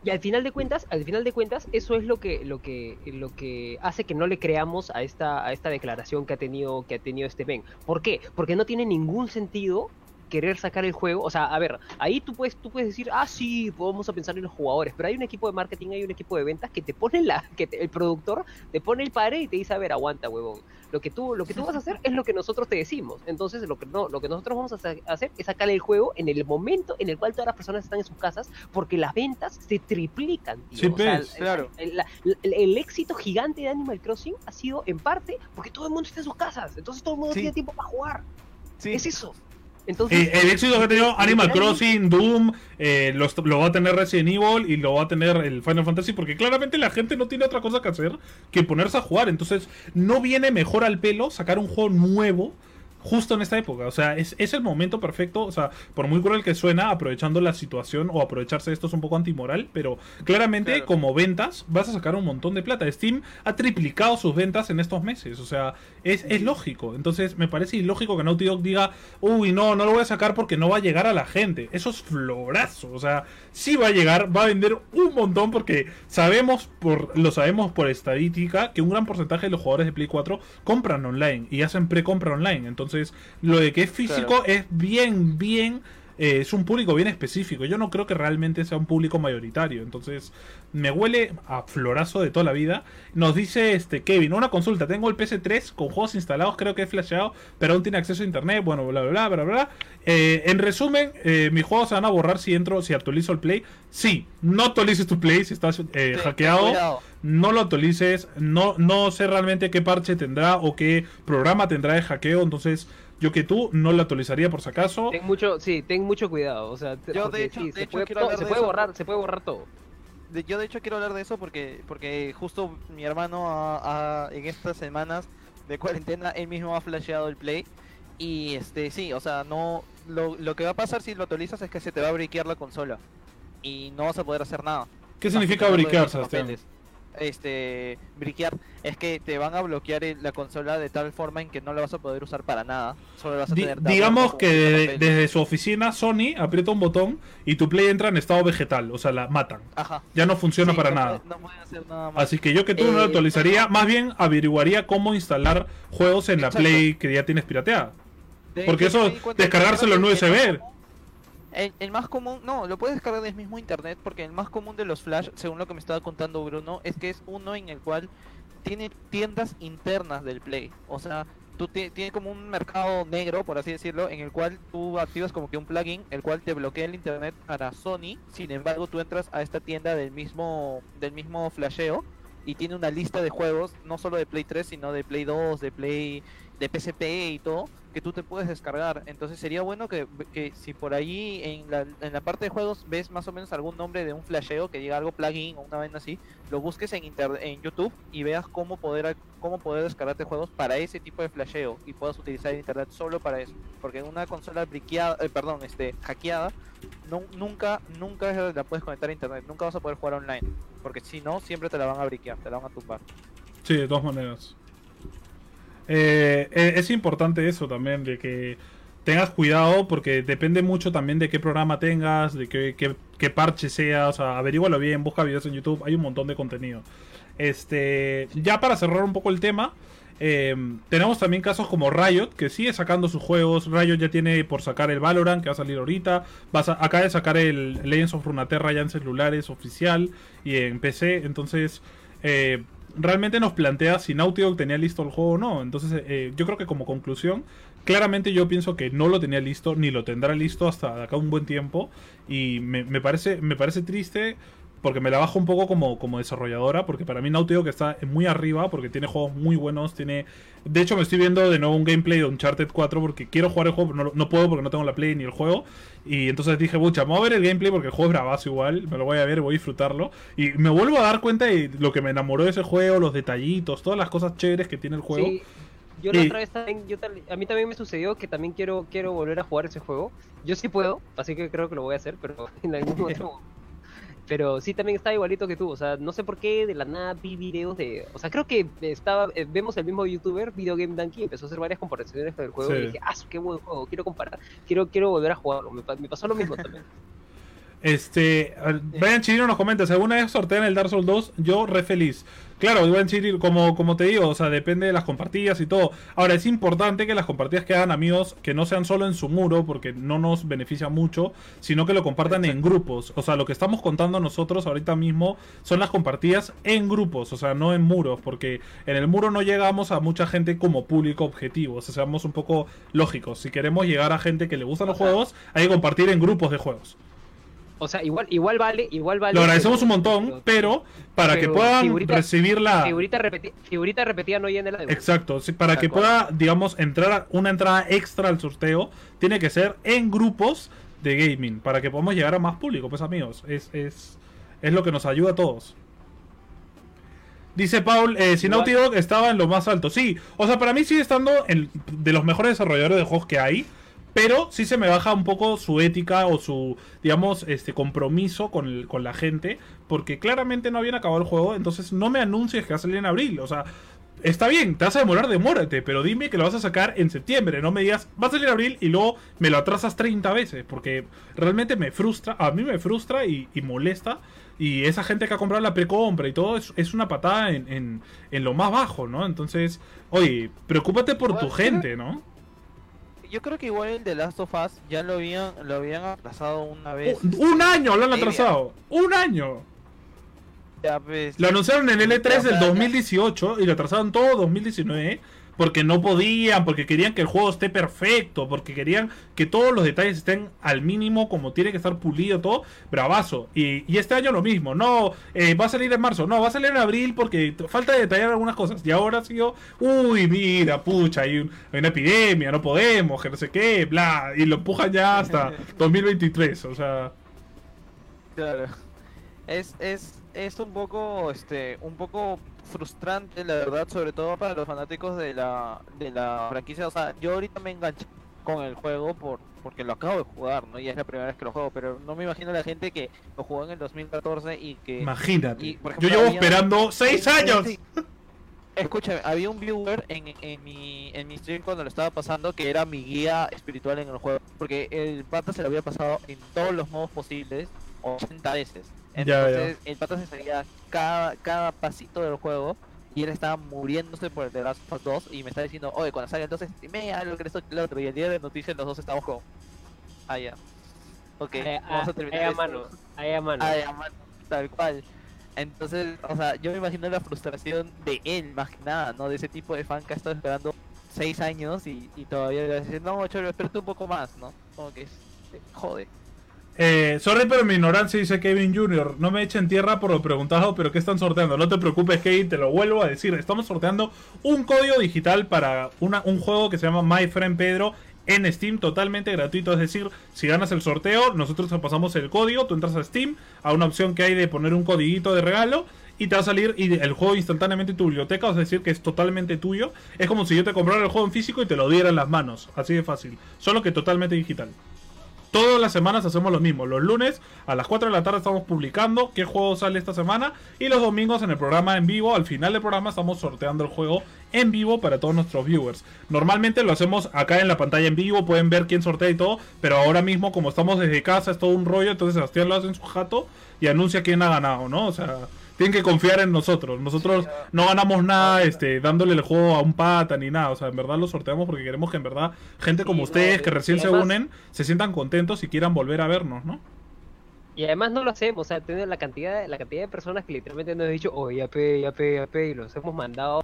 Y al final de cuentas, al final de cuentas, eso es lo que, lo que, lo que hace que no le creamos a esta, a esta declaración que ha tenido, que ha tenido este Ben. ¿Por qué? Porque no tiene ningún sentido querer sacar el juego, o sea, a ver, ahí tú puedes, tú puedes decir, ah, sí, vamos a pensar en los jugadores, pero hay un equipo de marketing, hay un equipo de ventas que te pone la, que te- el productor te pone el padre y te dice, a ver, aguanta, huevón, lo que tú, lo que tú vas a hacer es lo que nosotros te decimos, entonces lo que no, lo que nosotros vamos a hacer es sacar el juego en el momento en el cual todas las personas están en sus casas, porque las ventas se triplican, tío. Sí, O sea, pues, el- claro. el, la- el- el éxito gigante de Animal Crossing ha sido en parte porque todo el mundo está en sus casas, entonces todo el mundo Sí. tiene tiempo para jugar. Sí. Es eso. Entonces, Eh, el éxito que ha tenido Animal Crossing, Doom, eh, los- lo, va a tener Resident Evil y lo va a tener el Final Fantasy, porque claramente la gente no tiene otra cosa que hacer que ponerse a jugar. Entonces, no viene mejor al pelo sacar un juego nuevo justo en esta época. O sea, es, es el momento perfecto. O sea, por muy cruel que suena, aprovechando la situación o aprovecharse de esto es un poco antimoral, pero claramente, Claro. como ventas, vas a sacar un montón de plata. Steam ha triplicado sus ventas en estos meses. O sea, es, es lógico. Entonces, me parece ilógico que Naughty Dog diga, uy, no, no lo voy a sacar porque no va a llegar a la gente. Eso es florazo. O sea, sí va a llegar, va a vender un montón porque sabemos, por lo sabemos por estadística, que un gran porcentaje de los jugadores de Play 4 compran online y hacen pre-compra online. Entonces, lo de que es físico Claro. es bien, bien. eh, es un público bien específico. Yo no creo que realmente sea un público mayoritario. Entonces, me huele a florazo de toda la vida. Nos dice este Kevin, una consulta. Tengo el PS3 con juegos instalados, creo que he flasheado, pero aún tiene acceso a internet. Bueno, bla, bla, bla, bla, bla. Eh, en resumen, eh, mis juegos se van a borrar si entro, si actualizo el Play. Sí, no actualices tu Play si estás eh, hackeado. No lo actualices, no, no sé realmente qué parche tendrá o qué programa tendrá de hackeo, entonces yo que tú no lo actualizaría por si acaso. ten mucho, sí, ten mucho cuidado. O sea, te- Yo, de hecho- sí, de se hecho, puede, quiero todo- hablar se de puede eso borrar, por- se puede borrar todo. De- yo de hecho quiero hablar de eso porque porque justo mi hermano ha- ha- en estas semanas de cuarentena él mismo ha flasheado el play y este sí, o sea, no lo, lo que va a pasar si lo actualizas es que se te va a briquear la consola y no vas a poder hacer nada. ¿Qué a significa briquear, Sebastián? papeles. Este, briquear es que te van a bloquear la consola de tal forma en que no la vas a poder usar para nada. Solo vas a Di- tener digamos como que de- desde su oficina Sony aprieta un botón y tu Play entra en estado vegetal, o sea, la matan. Ajá. Ya no funciona Sí, para no nada. puede- no puede hacer nada más. Así que yo que tú no lo Eh, actualizaría, más bien averiguaría cómo instalar juegos en la. Play que ya tienes pirateada. De porque eso, descargárselo en USB. común- El, más común, no, lo puedes descargar del mismo internet porque el más común de los flash, según lo que me estaba contando Bruno, es que es uno en el cual tiene tiendas internas del Play. O sea, tú ti- tiene como un mercado negro, por así decirlo, en el cual tú activas como que un plugin, el cual te bloquea el internet para Sony. Sin embargo, tú entras a esta tienda del mismo del mismo flasheo y tiene una lista de juegos, no solo de Play 3, sino de Play 2, de Play de PSP y todo, que tú te puedes descargar. Entonces sería bueno que, que si por ahí en la, en la parte de juegos ves más o menos algún nombre de un flasheo que diga algo plugin o una vaina así, lo busques en inter- en YouTube y veas cómo poder cómo poder descargarte juegos para ese tipo de flasheo y puedas utilizar el internet solo para eso. Porque en una consola briqueada, eh, perdón, este hackeada, no, nunca nunca la puedes conectar a internet, nunca vas a poder jugar online, porque si no siempre te la van a briquear, te la van a tumbar. Sí, de todas maneras. Eh, eh, es importante eso también, de que tengas cuidado porque depende mucho también de qué programa tengas, de qué, qué, parche sea, o sea, averígualo bien, busca videos en YouTube, hay un montón de contenido. Este, ya para cerrar un poco el tema, eh, tenemos también casos como Riot, que sigue sacando sus juegos. Riot ya tiene por sacar el Valorant, que va a salir ahorita. Va a acaba de sacar el Legends of Runeterra ya en celulares oficial y en PC. Entonces, realmente nos plantea si Naughty Dog tenía listo el juego o no. Entonces, eh, yo creo que como conclusión, claramente yo pienso que no lo tenía listo, ni lo tendrá listo hasta de acá un buen tiempo. Y me, me parece, me parece triste porque me la bajo un poco como, como desarrolladora, porque para mí Naughty Dog está muy arriba, porque tiene juegos muy buenos, tiene... De hecho me estoy viendo de nuevo un gameplay de Uncharted 4 porque quiero jugar el juego, pero no, no puedo porque no tengo la Play ni el juego. Y entonces dije, bucha, me voy a ver el gameplay porque el juego es bravazo igual, me lo voy a ver, voy a disfrutarlo. Y me vuelvo a dar cuenta de lo que me enamoró de ese juego, los detallitos, todas las cosas chéveres que tiene el juego. Sí, yo la otra vez también, yo a mí también me sucedió que también quiero, quiero volver a jugar ese juego. Yo sí puedo, así que creo que lo voy a hacer, pero en algún otro. Pero sí también estaba igualito que tú, o sea, no sé por qué de la nada vi videos de, o sea, creo que estaba, eh, vemos el mismo youtuber, Video Game Donkey, empezó a hacer varias comparaciones del juego Sí. y dije, ah, qué buen juego, quiero comparar, quiero, quiero volver a jugarlo, me pasó lo mismo también. Este, Brian Chirino nos comenta, si alguna vez sortean el Dark Souls 2, yo re feliz. Claro, Brian Chirino, como, como te digo, o sea, depende de las compartidas y todo. Ahora, es importante que las compartidas que hagan amigos, que no sean solo en su muro, porque no nos beneficia mucho, sino que lo compartan en grupos. O sea, lo que estamos contando nosotros ahorita mismo son las compartidas en grupos, o sea, no en muros, porque en el muro no llegamos a mucha gente como público objetivo. O sea, seamos un poco lógicos. Si queremos llegar a gente que le gustan los juegos, hay que compartir en grupos de juegos. O sea, igual, igual vale, igual vale. Lo agradecemos un montón, pero para que puedan figurita- recibir la... Figurita, repeti- figurita repetida no llena la de Exacto, sí, para Tal que cual. pueda, digamos, entrar a- una entrada extra al sorteo, tiene que ser en grupos de gaming, para que podamos llegar a más público, pues amigos, es, es, es lo que nos ayuda a todos. Dice Paul, eh, si Naughty Dog estaba en lo más alto, sí, o sea, para mí sigue estando en, de los mejores desarrolladores de juegos que hay, pero sí se me baja un poco su ética o su, digamos, este compromiso con, el- con la gente, porque claramente no habían acabado el juego, entonces no me anuncies que va a salir en abril, o sea, está bien, te vas a demorar, demórate, pero dime que lo vas a sacar en septiembre, no me digas, va a salir en abril y luego me lo atrasas 30 veces, porque realmente me frustra, a mí me frustra y, y molesta, y esa gente que ha comprado la precompra y todo es, es una patada en, en, en lo más bajo, ¿no? Entonces, oye, preocúpate por tu gente, ¿no? Yo creo que igual el de Last of Us ya lo habían, lo habían aplazado una vez. Un, un año lo han atrasado, un año. Ya, pues, Lo anunciaron en el E3 Ya, del ya. 2018 y lo atrasaron todo 2019 porque no podían, porque querían que el juego esté perfecto, porque querían que todos los detalles estén al mínimo como tiene que estar pulido todo, bravazo. Y, y este año lo mismo, no, eh, va a salir en marzo, no, va a salir en abril porque falta de detallar algunas cosas. Y ahora ha sido, uy, mira, pucha, hay, un- hay una epidemia, no podemos, que no sé qué, bla, y lo empujan ya hasta 2023, o sea... Claro. Es, es, es un poco, este, un poco frustrante, la verdad, sobre todo para los fanáticos de la, de la franquicia. O sea, yo ahorita me enganché con el juego por, porque lo acabo de jugar, ¿no? Y es la primera vez que lo juego, pero no me imagino la gente que lo jugó en el 2014 y que... Imagínate. y, por Yo ejemplo, llevo había- esperando seis Sí, años. sí. Escúchame, había un viewer en, en, mi, en mi stream cuando lo estaba pasando que era mi guía espiritual en el juego. Porque el pata se lo había pasado en todos los modos posibles 80 veces. Ya, ya. Entonces el pata se salía cada, cada pasito del juego y él estaba muriéndose por el The Last of Us 2 y me está diciendo, oye, cuando salga el 2 streamea lo que esto lo otro. Y el día de noticias los dos estábamos como, ah, ya. Ok, Ahí vamos a a, terminar ahí a esto". mano, ahí a mano. Ah, ya, mano, tal cual. Entonces, o sea, yo me imagino la frustración de él, más que nada, ¿no? De ese tipo de fan que ha estado esperando seis años y, y todavía le va a decir, no, cholo, espérate un poco más, ¿no? Como que es, eh, jode. Eh, sorry, pero mi ignorancia dice Kevin Jr. No me echen tierra por lo preguntado, pero ¿qué están sorteando? No te preocupes, Kevin, te lo vuelvo a decir. Estamos sorteando un código digital para una, un juego que se llama My Friend Pedro en Steam, totalmente gratuito. Es decir, si ganas el sorteo, nosotros te pasamos el código, tú entras a Steam, a una opción que hay de poner un codiguito de regalo. Y te va a salir el juego instantáneamente en tu biblioteca, es decir, que es totalmente tuyo. Es como si yo te comprara el juego en físico y te lo diera en las manos. Así de fácil. Solo que totalmente digital. Todas las semanas hacemos lo mismo. Los lunes a las 4 de la tarde estamos publicando qué juego sale esta semana. Y los domingos en el programa en vivo, al final del programa, estamos sorteando el juego en vivo para todos nuestros viewers. Normalmente lo hacemos acá en la pantalla en vivo, pueden ver quién sortea y todo. Pero ahora mismo, como estamos desde casa, es todo un rollo. Entonces Sebastián lo hace en su jato y anuncia quién ha ganado, ¿no? O sea, tienen que confiar en nosotros. Nosotros Sí, no ganamos nada este, dándole el juego a un pata ni nada. O sea, en verdad lo sorteamos porque queremos que en verdad gente como Sí, no, ustedes que recién se unen se sientan contentos y quieran volver a vernos, ¿no? Y además no lo hacemos, o sea, tener la cantidad, la cantidad de personas que literalmente nos han dicho, oye, AP, AP, AP, y los hemos mandado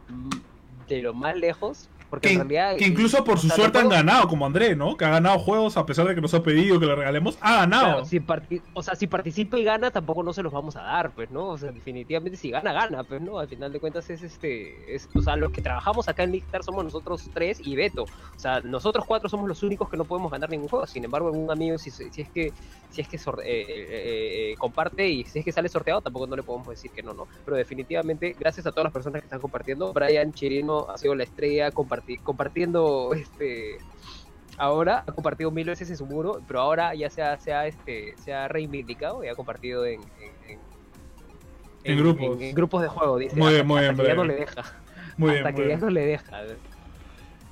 de lo más lejos, porque Que, en realidad... que incluso por su suerte han ganado, como André, ¿no? Que ha ganado juegos a pesar de que nos ha pedido que le regalemos, ha ganado. Claro, si parti- o sea, si participa y gana, tampoco no se los vamos a dar, pues, ¿no? O sea, definitivamente si gana, gana, pues, ¿no? Al final de cuentas es este, es, o sea, los que trabajamos acá en Lickstar somos nosotros tres y Beto. O sea, nosotros cuatro somos los únicos que no podemos ganar ningún juego. Sin embargo, un amigo, si, si es que, si es que eh, eh, eh, comparte y si es que sale sorteado, tampoco no le podemos decir que no, ¿no? Pero definitivamente, gracias a todas las personas que están compartiendo, Brian Chirino ha sido la estrella comparti- compartiendo este ahora ha compartido mil veces en su muro, pero ahora ya se ha, se ha, este, se ha reivindicado y ha compartido en, en, en- En grupos. en- en grupos de juego, dice. Muy bien, hasta- muy bien, hasta que ya no le deja. Muy hasta bien, que muy ya bien. no le deja.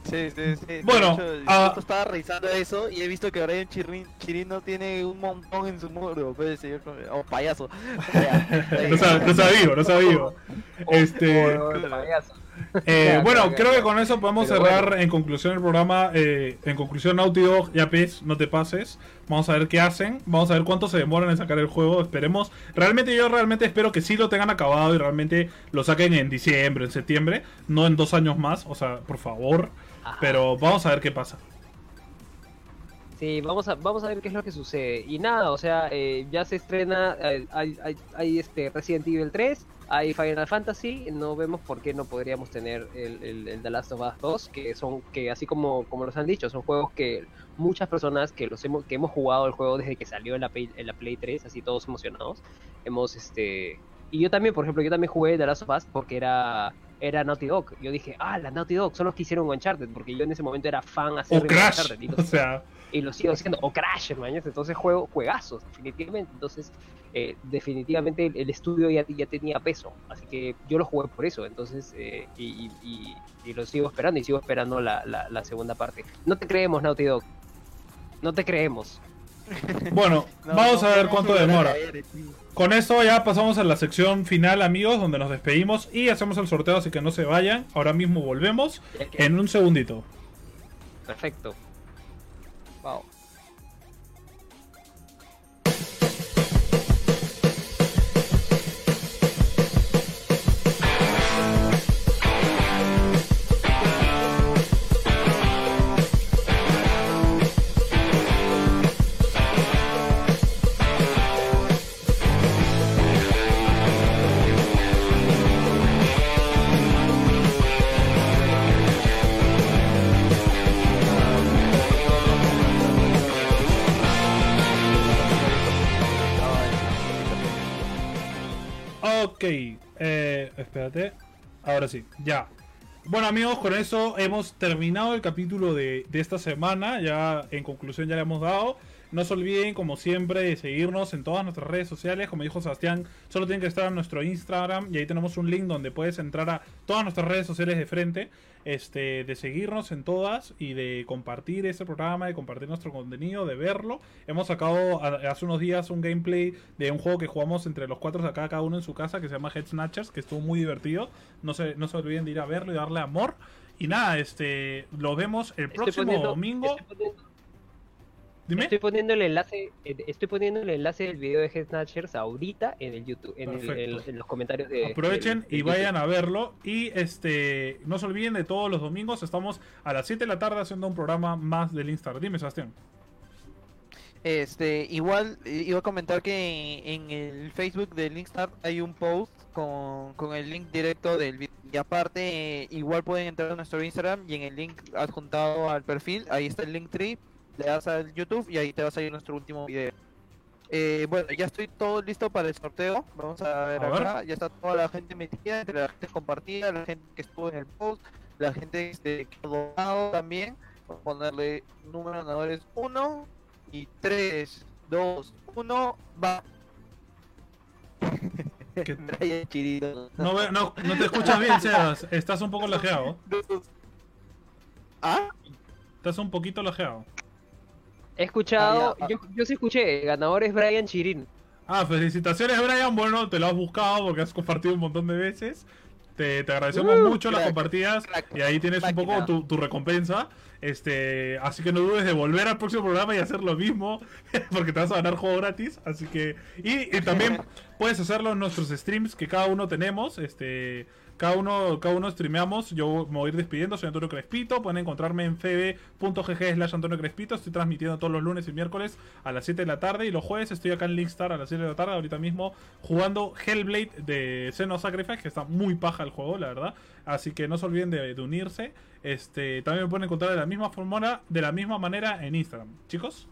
Sí, sí, sí. Bueno, de hecho, ah- estaba revisando eso y he visto que Brian Chirin, Chirino tiene un montón en su muro, pues, señor, oh, payaso. No, sab- no sabía, no sabía. Este, Oh, payaso. eh, bueno, creo que con eso podemos Pero cerrar bueno. en conclusión el programa. eh, en conclusión, Naughty Dog, ya pes, no te pases. Vamos a ver qué hacen. Vamos a ver cuánto se demoran en sacar el juego. Esperemos. Realmente, yo realmente espero que sí lo tengan acabado y realmente lo saquen en diciembre, en septiembre. No en dos años más. O sea, por favor. Ajá. Pero vamos a ver qué pasa. Sí, vamos a, vamos a ver qué es lo que sucede. Y nada, o sea, eh, ya se estrena, eh, hay, hay, hay este Resident Evil 3, hay Final Fantasy, no vemos por qué no podríamos tener el, el, el The Last of Us 2, que son, que así como, como nos han dicho, son juegos que muchas personas que los hemos, que hemos jugado el juego desde que salió en la Play, en la Play 3, así todos emocionados, hemos este y yo también, por ejemplo, yo también jugué The Last of Us porque era era Naughty Dog. Yo dije, ah, la Naughty Dog son los que hicieron Uncharted, porque yo en ese momento era fan así de. Uncharted. Y O sea, y lo sigo haciendo, o Crash, man, entonces juego juegazos, definitivamente, entonces eh, definitivamente el, el estudio ya, ya tenía peso, así que yo lo jugué por eso, entonces, eh, y, y- y- y lo sigo esperando, y sigo esperando la, la, la segunda parte. No te creemos, Naughty Dog, no te creemos. bueno, No, vamos no, a ver cuánto demora. Con eso ya pasamos a la sección final, amigos, donde nos despedimos y hacemos el sorteo, así que no se vayan. Ahora mismo volvemos en un segundito. Perfecto. Vamos. Ok, eh, espérate. Ahora sí, ya. Bueno amigos, con eso hemos terminado el capítulo de, de esta semana. Ya en conclusión ya le hemos dado. No se olviden, como siempre, de seguirnos en todas nuestras redes sociales. Como dijo Sebastián, solo tienen que estar en nuestro Instagram y ahí tenemos un link donde puedes entrar a todas nuestras redes sociales de frente. Este, de seguirnos en todas y de compartir ese programa, de compartir nuestro contenido, de verlo. Hemos sacado a- hace unos días un gameplay de un juego que jugamos entre los cuatro acá, cada uno en su casa, que se llama Head Snatchers, que estuvo muy divertido. No se, no se olviden de ir a verlo y darle amor. Y nada, este, lo vemos el próximo poniendo- domingo. Estoy poniendo, Dime. estoy poniendo el enlace, estoy poniendo el enlace del video de Head Snatchers ahorita en el YouTube, en, el- en- Perfecto. en los comentarios de Aprovechen del- y YouTube. vayan a verlo. Y este no se olviden de todos los domingos. Estamos a las 7 de la tarde haciendo un programa más del Instagram. Dime, Sebastián. Este, igual iba a comentar que en, el Facebook del Linkstar hay un post con, con el link directo del video. Y aparte, eh, igual pueden entrar a nuestro Instagram y en el link adjuntado al perfil, ahí está el link tree, le das al YouTube y ahí te va a salir nuestro último video. Eh, bueno, ya estoy todo listo para el sorteo. Vamos a ver A ver. acá. Ya está toda la gente metida, entre la gente compartida, la gente que estuvo en el post, la gente este, que ha donado también. Vamos a ponerle número de ganadores 1 y 3, 2, 1, va. No, no, no te escuchas bien, Sebas. Estás un poco lajeado. ¿Ah? Estás un poquito lajeado. He escuchado, Ah, ya, yo, yo sí escuché, el ganador es Brian Chirin. Ah, felicitaciones, Brian. Bueno, te lo has buscado porque has compartido un montón de veces. Te, te agradecemos Uh, mucho las crack, compartidas crack, y ahí tienes un poco tu, tu recompensa. Este, así que no dudes de volver al próximo programa y hacer lo mismo porque te vas a ganar juego gratis. Así que y, y también puedes hacerlo en nuestros streams que cada uno tenemos. Este, cada uno, cada uno streameamos. Yo me voy a ir despidiendo. Soy Antonio Crespito. Pueden encontrarme en fb.gg slash Antonio Crespito. Estoy transmitiendo todos los lunes y miércoles a las 7 de la tarde. Y los jueves estoy acá en Linkstar a las 7 de la tarde. Ahorita mismo jugando Hellblade de Xeno Sacrifice. Que está muy paja el juego, la verdad. Así que no se olviden de, de unirse. Este, también me pueden encontrar de la misma forma, de la misma manera en Instagram. Chicos.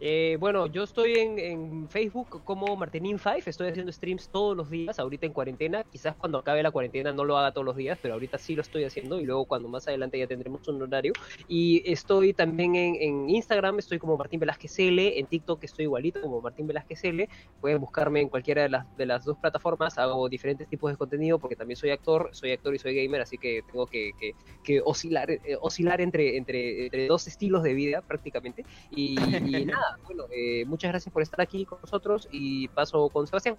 Eh, bueno, yo estoy en, en Facebook como Martinin5, estoy haciendo streams todos los días, ahorita en cuarentena, quizás cuando acabe la cuarentena no lo haga todos los días, pero ahorita sí lo estoy haciendo y luego cuando más adelante ya tendremos un horario. Y estoy también en, en Instagram, estoy como Martín Velázquez L, en TikTok estoy igualito como Martín Velázquez L, pueden buscarme en cualquiera de las, de las dos plataformas, hago diferentes tipos de contenido porque también soy actor, soy actor y soy gamer, así que tengo que, que, que oscilar, eh, oscilar entre, entre, entre dos estilos de vida prácticamente. Y, y nada, bueno, eh, muchas gracias por estar aquí con nosotros y paso con Sebastián.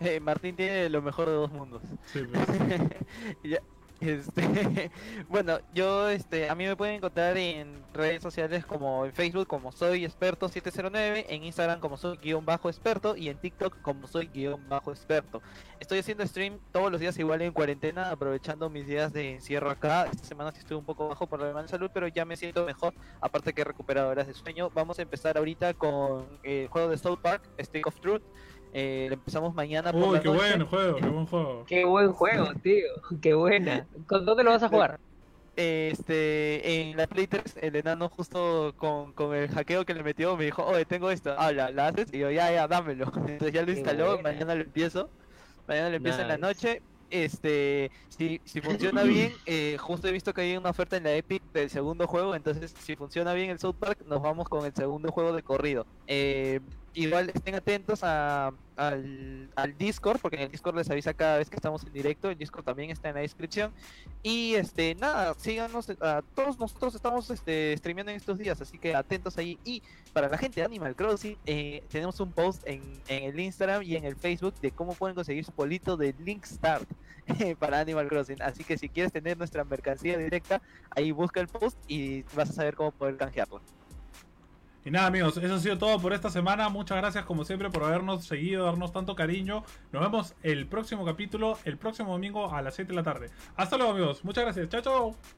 Eh, Martín tiene lo mejor de dos mundos. Sí, pues. Ya, este, bueno, yo, este, a mí me pueden encontrar en redes sociales como en Facebook como soy experto 709, en Instagram como soy guion bajo experto y en TikTok como soy guion bajo experto. Estoy haciendo stream todos los días igual en cuarentena, aprovechando mis días de encierro acá. Esta semana sí estuve un poco bajo por la de salud, pero ya me siento mejor, aparte que recuperado horas de sueño. Vamos a empezar ahorita con el juego de South Park, Stick of Truth. Eh, empezamos mañana por Uy, la qué noche. buen juego, qué buen juego. Qué buen juego, tío. Qué buena. ¿Con dónde lo vas a jugar? Este, en la Play 3, el enano justo con, con el hackeo que le metió me dijo, oye, tengo esto, habla, ¿la haces? Y yo, ya, ya, dámelo. Entonces ya lo Qué instaló, buena. mañana lo empiezo. Mañana lo empiezo en la noche. Este, si, si funciona bien, eh, justo he visto que hay una oferta en la Epic del segundo juego, entonces si funciona bien el South Park, nos vamos con el segundo juego de corrido. Eh, igual estén atentos a, al, al Discord, porque en el Discord les avisa cada vez que estamos en directo, el Discord también está en la descripción. Y este, nada, síganos, a todos nosotros estamos este, streameando en estos días, así que atentos ahí. Y para la gente de Animal Crossing, eh, tenemos un post en, en el Instagram y en el Facebook de cómo pueden conseguir su polito de Link Start para Animal Crossing. Así que si quieres tener nuestra mercancía directa, ahí busca el post y vas a saber cómo poder canjearlo. Y nada, amigos, eso ha sido todo por esta semana. Muchas gracias, como siempre, por habernos seguido, darnos tanto cariño. Nos vemos el próximo capítulo, el próximo domingo a las 7 de la tarde. Hasta luego, amigos. Muchas gracias. Chao, chao.